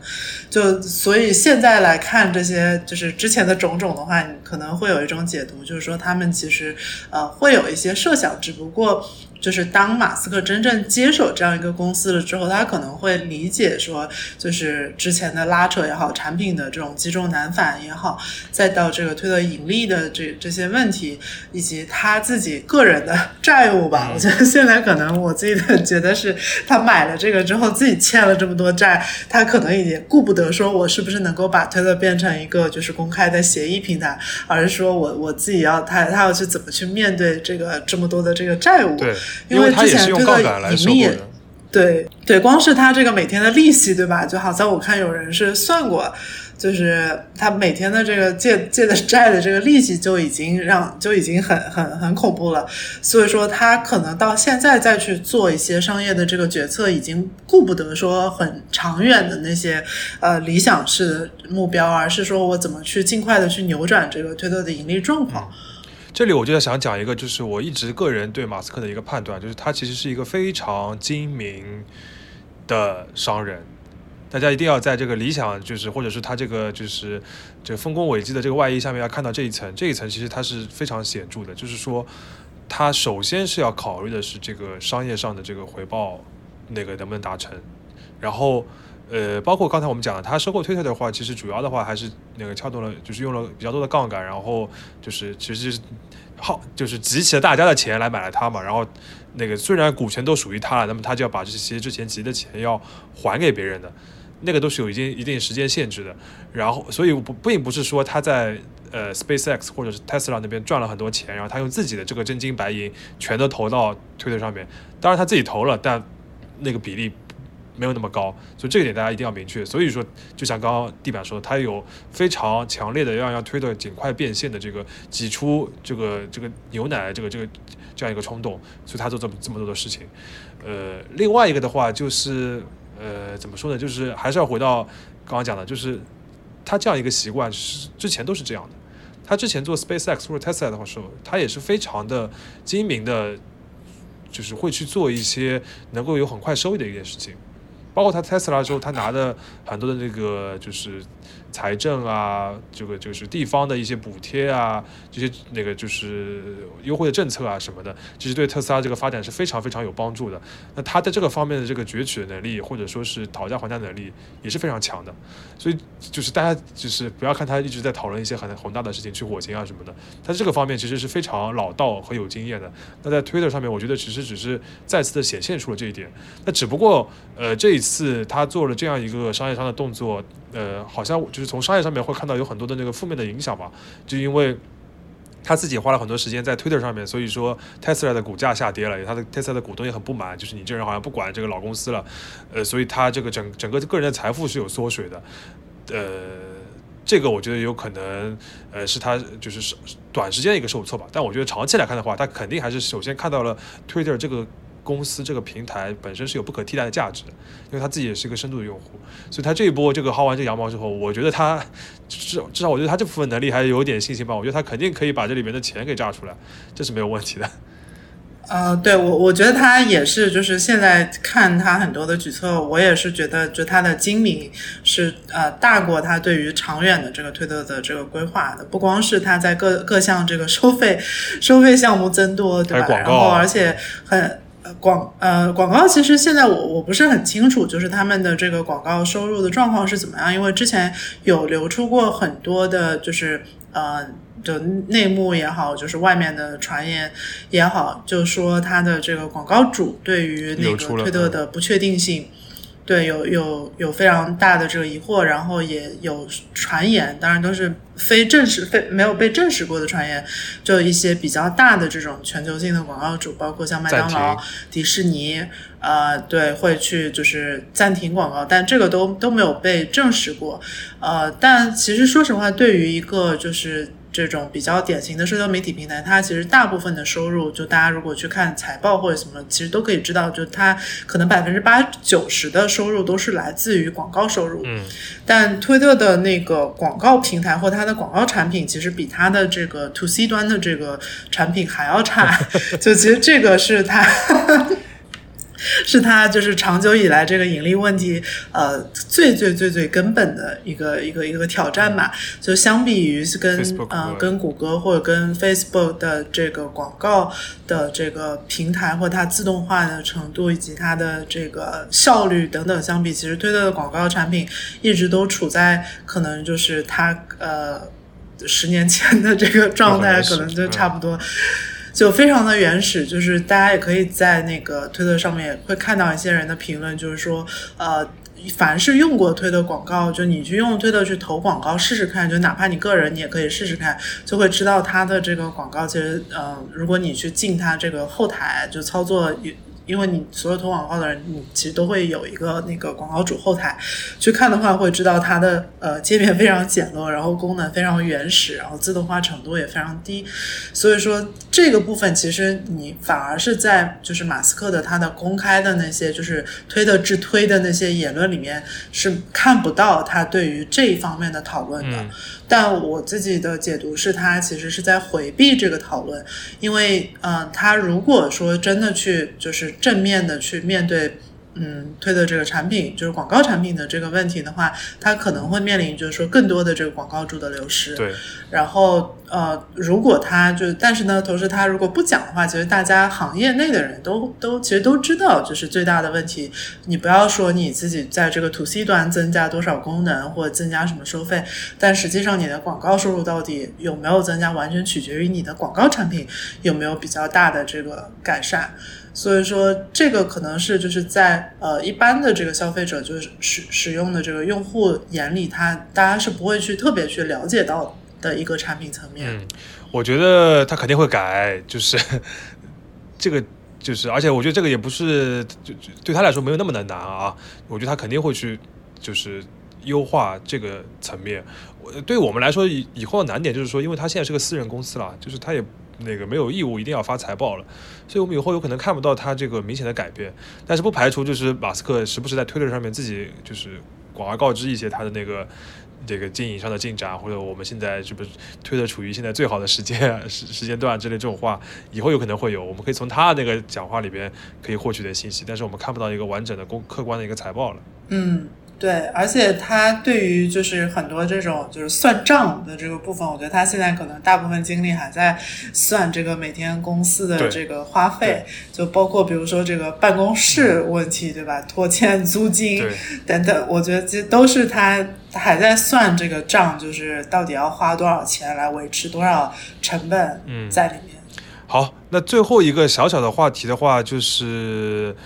就所以现在来看这些就是之前的种种的话，你可能会有一种解读，就是说他们其实呃会有一些设想，只不过。就是当马斯克真正接手这样一个公司了之后，他可能会理解说，就是之前的拉扯也好，产品的这种积重难返也好，再到这个推特盈利的这这些问题，以及他自己个人的债务吧。我觉得现在可能我自己的觉得是他买了这个之后，自己欠了这么多债，他可能已经顾不得说我是不是能够把推特变成一个就是公开的协议平台，而是说我我自己要他他要去怎么去面对这个这么多的这个债务。对。因为之前这个盈利，对对，光是他这个每天的利息，对吧？就好像我看有人是算过，就是他每天的这个借借的债的这个利息就已经让就已经很很很恐怖了。所以说他可能到现在再去做一些商业的这个决策，已经顾不得说很长远的那些呃理想式的目标，而是说我怎么去尽快的去扭转这个推特的盈利状况。这里我就要想讲一个，就是我一直个人对马斯克的一个判断，就是他其实是一个非常精明的商人。大家一定要在这个理想，就是或者是他这个就是这丰功伟绩的这个外衣下面要看到这一层，这一层其实它是非常显著的，就是说他首先是要考虑的是这个商业上的这个回报那个能不能达成，然后。呃，包括刚才我们讲的，他收购推特的话，其实主要的话还是那个撬动了，就是用了比较多的杠杆，然后就是其实是好，就是集齐了大家的钱来买了它嘛。然后那个虽然股权都属于他了，那么他就要把这些之前集的钱要还给别人的，那个都是有一定一定时间限制的。然后，所以不并不是说他在呃 SpaceX 或者是 Tesla 那边赚了很多钱，然后他用自己的这个真金白银全都投到推特上面。当然他自己投了，但那个比例。没有那么高，所以这个点大家一定要明确。所以说，就像刚刚地板说，的，它有非常强烈的要让推特尽快变现的这个挤出这个这个牛奶这个这个这样一个冲动，所以他做这么这么多的事情。呃，另外一个的话就是呃怎么说呢？就是还是要回到刚刚讲的，就是他这样一个习惯是之前都是这样的。他之前做 SpaceX 或者 Tesla 的时候，他也是非常的精明的，就是会去做一些能够有很快收益的一件事情。包括他 Tesla 之后，他拿的很多的那个就是。财政啊，这个就是地方的一些补贴啊，这些那个就是优惠的政策啊什么的，其实对特斯拉这个发展是非常非常有帮助的。那他在这个方面的这个攫取的能力，或者说是讨价还价能力也是非常强的。所以就是大家就是不要看他一直在讨论一些很宏大的事情，去火星啊什么的，他这个方面其实是非常老道和有经验的。那在 Twitter 上面，我觉得其实只是再次的显现出了这一点。那只不过呃这一次他做了这样一个商业上的动作。呃，好像就是从商业上面会看到有很多的那个负面的影响吧，就因为他自己花了很多时间在 Twitter 上面，所以说 Tesla 的股价下跌了，他的 Tesla 的股东也很不满，就是你这人好像不管这个老公司了，呃，所以他这个整整个个人的财富是有缩水的，呃，这个我觉得有可能，呃，是他就是短时间的一个受挫吧，但我觉得长期来看的话，他肯定还是首先看到了 Twitter 这个公司这个平台本身是有不可替代的价值，因为他自己也是一个深度的用户，所以他这一波这个薅完这羊毛之后，我觉得他至至少我觉得他这部分能力还有点信心吧，我觉得他肯定可以把这里面的钱给榨出来，这是没有问题的。呃，对我，我觉得他也是，就是现在看他很多的举措，我也是觉得，就他的精明是呃大过他对于长远的这个推特的这个规划的。不光是他在各各项这个收费 收费项目增多，对吧？然后而且很广呃广告，其实现在我我不是很清楚，就是他们的这个广告收入的状况是怎么样，因为之前有流出过很多的，就是呃。的内幕也好，就是外面的传言也好，就说他的这个广告主对于那个推特的不确定性，对有有有非常大的这个疑惑，然后也有传言，当然都是非正式、非没有被证实过的传言，就一些比较大的这种全球性的广告主，包括像麦当劳、迪士尼，呃，对，会去就是暂停广告，但这个都都没有被证实过，呃，但其实说实话，对于一个就是。这种比较典型的社交媒体平台，它其实大部分的收入，就大家如果去看财报或者什么，其实都可以知道，就它可能百分之八九十的收入都是来自于广告收入。嗯，但推特的那个广告平台或它的广告产品，其实比它的这个 to C 端的这个产品还要差。就其实这个是它。是它就是长久以来这个盈利问题，呃，最最最最根本的一个一个一个挑战吧。就相比于跟呃跟谷歌或者跟 Facebook 的这个广告的这个平台或它自动化的程度以及它的这个效率等等相比，其实推特的广告产品一直都处在可能就是它呃十年前的这个状态，可能就差不多。就非常的原始，就是大家也可以在那个推特上面会看到一些人的评论，就是说，呃，凡是用过推特广告，就你去用推特去投广告试试看，就哪怕你个人你也可以试试看，就会知道它的这个广告其实，嗯，如果你去进它这个后台就操作。因为你所有投广告的人，你其实都会有一个那个广告主后台去看的话，会知道它的呃界面非常简陋，然后功能非常原始，然后自动化程度也非常低。所以说这个部分其实你反而是在就是马斯克的他的公开的那些就是推的制推的那些言论里面是看不到他对于这一方面的讨论的。但我自己的解读是他其实是在回避这个讨论，因为嗯，他如果说真的去就是正面的去面对。嗯，推的这个产品就是广告产品的这个问题的话，它可能会面临就是说更多的这个广告主的流失。对。然后呃，如果他就，但是呢，同时他如果不讲的话，其实大家行业内的人都都其实都知道，就是最大的问题。你不要说你自己在这个 to C 端增加多少功能或者增加什么收费，但实际上你的广告收入到底有没有增加，完全取决于你的广告产品有没有比较大的这个改善。所以说，这个可能是就是在呃一般的这个消费者就是使使用的这个用户眼里，他大家是不会去特别去了解到的一个产品层面。嗯，我觉得他肯定会改，就是这个就是，而且我觉得这个也不是就对他来说没有那么的难啊。我觉得他肯定会去就是优化这个层面。我对我们来说以以后的难点就是说，因为他现在是个私人公司了，就是他也。那个没有义务一定要发财报了，所以我们以后有可能看不到它这个明显的改变，但是不排除就是马斯克时不时在推特上面自己就是广而告之一些他的那个这个经营上的进展，或者我们现在是不是推特处于现在最好的时间时时间段之类这种话，以后有可能会有，我们可以从他那个讲话里边可以获取点信息，但是我们看不到一个完整的公客观的一个财报了。嗯。对，而且他对于就是很多这种就是算账的这个部分，我觉得他现在可能大部分精力还在算这个每天公司的这个花费，就包括比如说这个办公室问题，对吧？拖欠租金等等，我觉得这都是他还在算这个账，就是到底要花多少钱来维持多少成本在里面。好，那最后一个小小的话题的话，就是。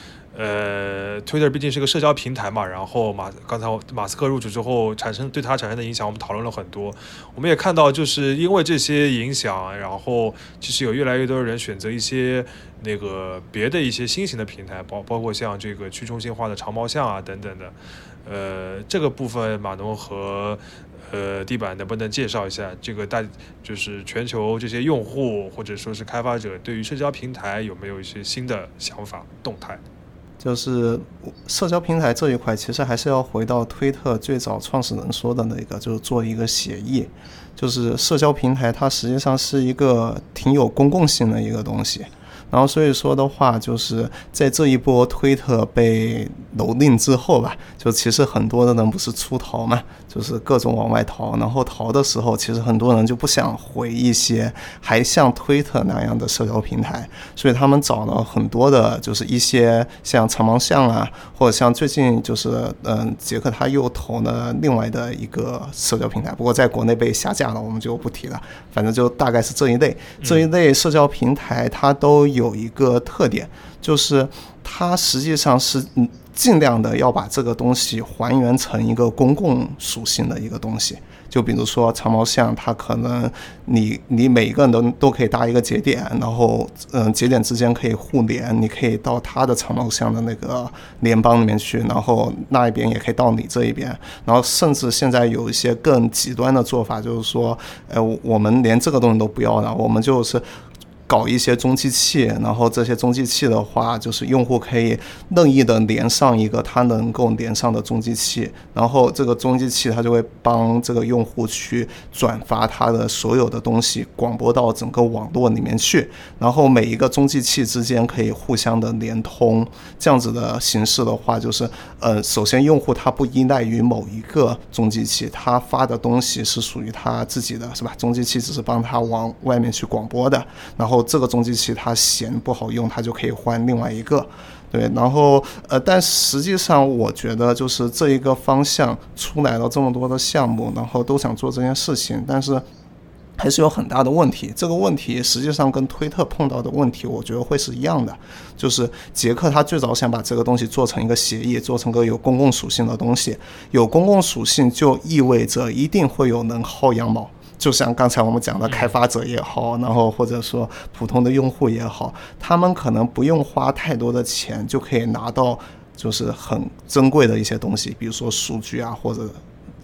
呃，Twitter 毕竟是个社交平台嘛，然后马刚才马斯克入主之后，产生对他产生的影响，我们讨论了很多。我们也看到，就是因为这些影响，然后其实有越来越多人选择一些那个别的一些新型的平台，包包括像这个去中心化的长毛象啊等等的。呃，这个部分马农和呃，地板能不能介绍一下这个大就是全球这些用户或者说是开发者对于社交平台有没有一些新的想法动态？就是社交平台这一块，其实还是要回到推特最早创始人说的那个，就是做一个协议。就是社交平台它实际上是一个挺有公共性的一个东西。然后所以说的话，就是在这一波推特被蹂躏之后吧，就其实很多的人不是出逃嘛，就是各种往外逃。然后逃的时候，其实很多人就不想回一些还像推特那样的社交平台，所以他们找了很多的，就是一些像长毛象啊，或者像最近就是嗯，杰克他又投了另外的一个社交平台，不过在国内被下架了，我们就不提了。反正就大概是这一类，这一类社交平台它都有。有一个特点，就是它实际上是嗯尽量的要把这个东西还原成一个公共属性的一个东西。就比如说长毛象，它可能你你每一个人都都可以搭一个节点，然后嗯节点之间可以互联，你可以到它的长毛象的那个联邦里面去，然后那一边也可以到你这一边，然后甚至现在有一些更极端的做法，就是说，呃我们连这个东西都不要了，我们就是。搞一些中继器，然后这些中继器的话，就是用户可以任意的连上一个它能够连上的中继器，然后这个中继器它就会帮这个用户去转发它的所有的东西，广播到整个网络里面去，然后每一个中继器之间可以互相的连通，这样子的形式的话，就是呃，首先用户他不依赖于某一个中继器，他发的东西是属于他自己的，是吧？中继器只是帮他往外面去广播的，然后。这个中继器它嫌不好用，它就可以换另外一个，对。然后呃，但实际上我觉得就是这一个方向出来了这么多的项目，然后都想做这件事情，但是还是有很大的问题。这个问题实际上跟推特碰到的问题，我觉得会是一样的。就是杰克他最早想把这个东西做成一个协议，做成个有公共属性的东西。有公共属性就意味着一定会有能薅羊毛。就像刚才我们讲的，开发者也好，然后或者说普通的用户也好，他们可能不用花太多的钱就可以拿到，就是很珍贵的一些东西，比如说数据啊，或者。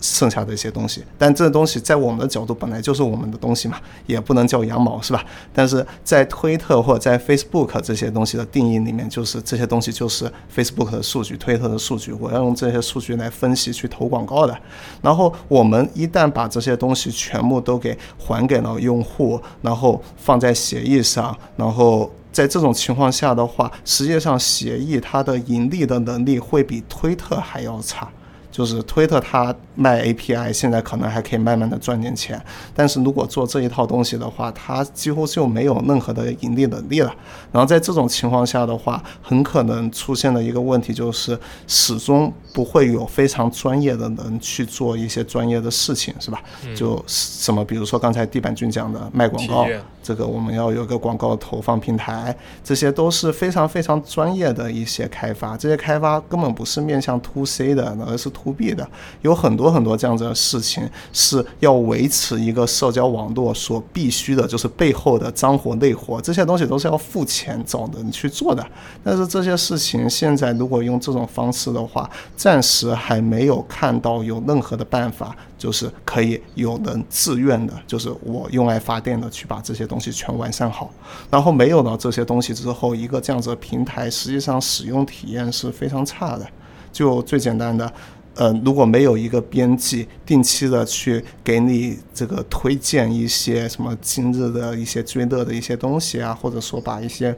剩下的一些东西，但这东西在我们的角度本来就是我们的东西嘛，也不能叫羊毛，是吧？但是在推特或者在 Facebook 这些东西的定义里面，就是这些东西就是 Facebook 的数据、推特的数据，我要用这些数据来分析去投广告的。然后我们一旦把这些东西全部都给还给了用户，然后放在协议上，然后在这种情况下的话，实际上协议它的盈利的能力会比推特还要差。就是推特它卖 API，现在可能还可以慢慢的赚点钱，但是如果做这一套东西的话，它几乎就没有任何的盈利能力了。然后在这种情况下的话，很可能出现的一个问题就是，始终不会有非常专业的人去做一些专业的事情，是吧？就什么，比如说刚才地板君讲的卖广告，这个我们要有个广告投放平台，这些都是非常非常专业的一些开发，这些开发根本不是面向 To C 的，而是 To B 的，有很多很多这样子的事情是要维持一个社交网络所必须的，就是背后的脏活累活，这些东西都是要付钱找人去做的。但是这些事情现在如果用这种方式的话，暂时还没有看到有任何的办法，就是可以有人自愿的，就是我用爱发电的去把这些东西全完善好。然后没有了这些东西之后，一个这样子的平台实际上使用体验是非常差的。就最简单的。呃，如果没有一个编辑定期的去给你这个推荐一些什么今日的一些追热的一些东西啊，或者说把一些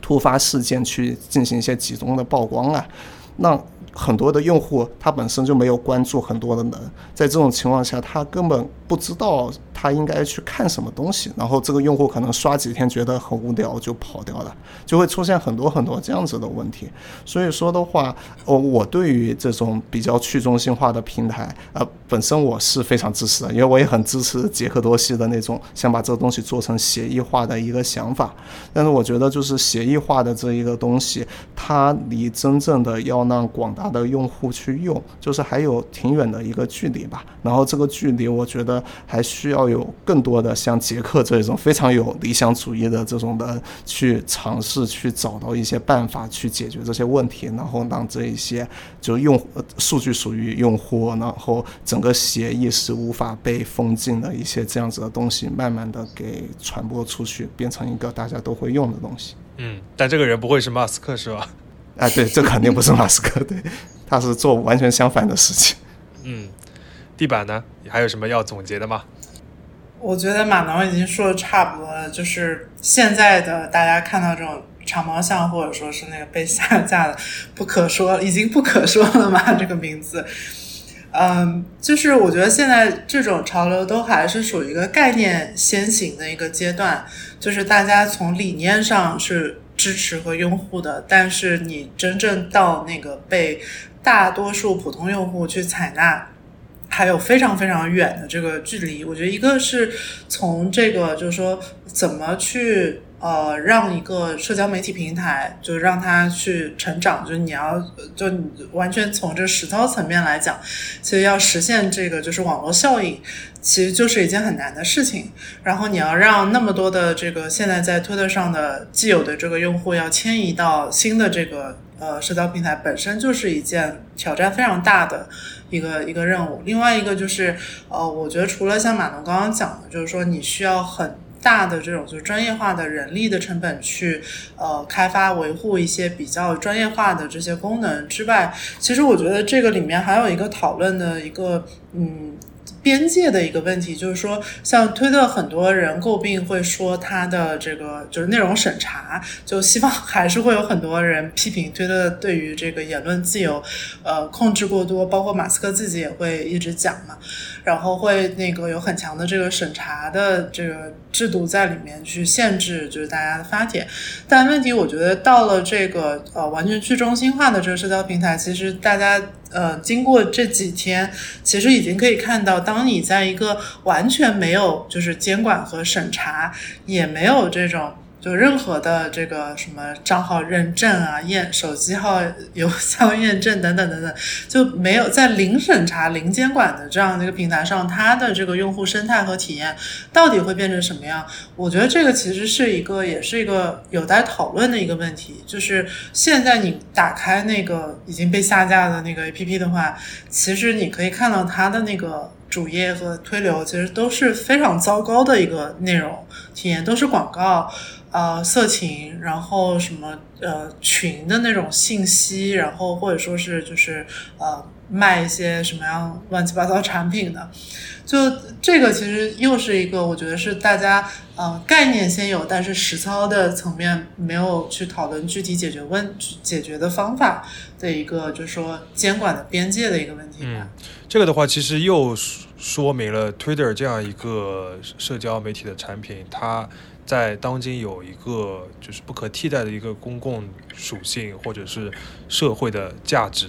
突发事件去进行一些集中的曝光啊，那很多的用户他本身就没有关注很多的人，在这种情况下，他根本不知道。他应该去看什么东西，然后这个用户可能刷几天觉得很无聊就跑掉了，就会出现很多很多这样子的问题。所以说的话，我，我对于这种比较去中心化的平台，呃，本身我是非常支持的，因为我也很支持杰克多西的那种想把这个东西做成协议化的一个想法。但是我觉得就是协议化的这一个东西，它离真正的要让广大的用户去用，就是还有挺远的一个距离吧。然后这个距离，我觉得还需要有更多的像杰克这种非常有理想主义的这种的去尝试去找到一些办法去解决这些问题，然后让这一些就用数据属于用户，然后整个协议是无法被封禁的一些这样子的东西，慢慢的给传播出去，变成一个大家都会用的东西。嗯，但这个人不会是马斯克是吧？哎，对，这肯定不是马斯克，对，他是做完全相反的事情。嗯，地板呢？你还有什么要总结的吗？我觉得马农已经说的差不多了，就是现在的大家看到这种长毛象，或者说是那个被下架的，不可说，已经不可说了嘛，这个名字。嗯，就是我觉得现在这种潮流都还是属于一个概念先行的一个阶段，就是大家从理念上是支持和拥护的，但是你真正到那个被大多数普通用户去采纳，还有非常非常远的这个距离。我觉得一个是从这个就是说怎么去。呃，让一个社交媒体平台，就是让它去成长，就是你要，就完全从这实操层面来讲，其实要实现这个就是网络效应，其实就是一件很难的事情。然后你要让那么多的这个现在在推特上的既有的这个用户要迁移到新的这个呃社交平台，本身就是一件挑战非常大的一个一个任务。另外一个就是，呃，我觉得除了像马龙刚刚讲的，就是说你需要很。大的这种就是专业化的人力的成本去呃开发维护一些比较专业化的这些功能之外，其实我觉得这个里面还有一个讨论的一个嗯。边界的一个问题，就是说，像推特，很多人诟病会说它的这个就是内容审查，就希望还是会有很多人批评推特对于这个言论自由，呃，控制过多，包括马斯克自己也会一直讲嘛，然后会那个有很强的这个审查的这个制度在里面去限制，就是大家的发帖。但问题，我觉得到了这个呃完全去中心化的这个社交平台，其实大家。呃，经过这几天，其实已经可以看到，当你在一个完全没有就是监管和审查，也没有这种。就任何的这个什么账号认证啊、验手机号、邮箱验证等等等等，就没有在零审查、零监管的这样的一个平台上，它的这个用户生态和体验到底会变成什么样？我觉得这个其实是一个，也是一个有待讨论的一个问题。就是现在你打开那个已经被下架的那个 APP 的话，其实你可以看到它的那个主页和推流，其实都是非常糟糕的一个内容体验，都是广告。呃，色情，然后什么呃群的那种信息，然后或者说是就是呃卖一些什么样乱七八糟产品的，就这个其实又是一个我觉得是大家呃概念先有，但是实操的层面没有去讨论具体解决问解决的方法的一个就是说监管的边界的一个问题。嗯，这个的话其实又说明了 Twitter 这样一个社交媒体的产品，它。在当今有一个就是不可替代的一个公共属性，或者是社会的价值，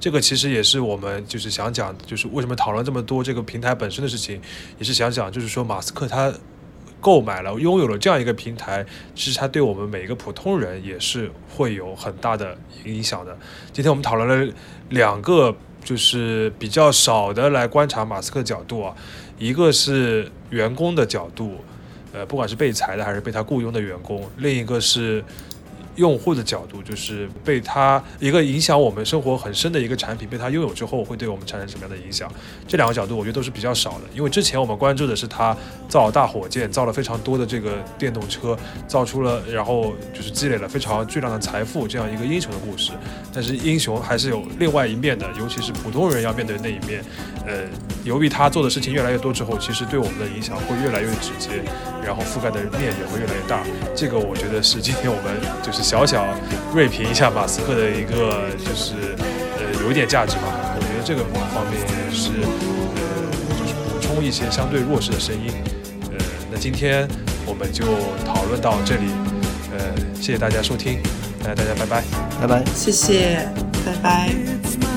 这个其实也是我们就是想讲，就是为什么讨论这么多这个平台本身的事情，也是想讲，就是说马斯克他购买了、拥有了这样一个平台，其实他对我们每一个普通人也是会有很大的影响的。今天我们讨论了两个，就是比较少的来观察马斯克角度啊，一个是员工的角度。呃，不管是被裁的还是被他雇佣的员工，另一个是。用户的角度，就是被他一个影响我们生活很深的一个产品被他拥有之后，会对我们产生什么样的影响？这两个角度，我觉得都是比较少的。因为之前我们关注的是他造大火箭，造了非常多的这个电动车，造出了，然后就是积累了非常巨量的财富，这样一个英雄的故事。但是英雄还是有另外一面的，尤其是普通人要面对那一面。呃，由于他做的事情越来越多之后，其实对我们的影响会越来越直接，然后覆盖的面也会越来越大。这个我觉得是今天我们就是。小小锐评一下马斯克的一个，就是呃有一点价值吧。这个方面是呃就是补充一些相对弱势的声音。呃，那今天我们就讨论到这里。呃，谢谢大家收听，那大家拜拜，拜拜，谢谢，拜拜。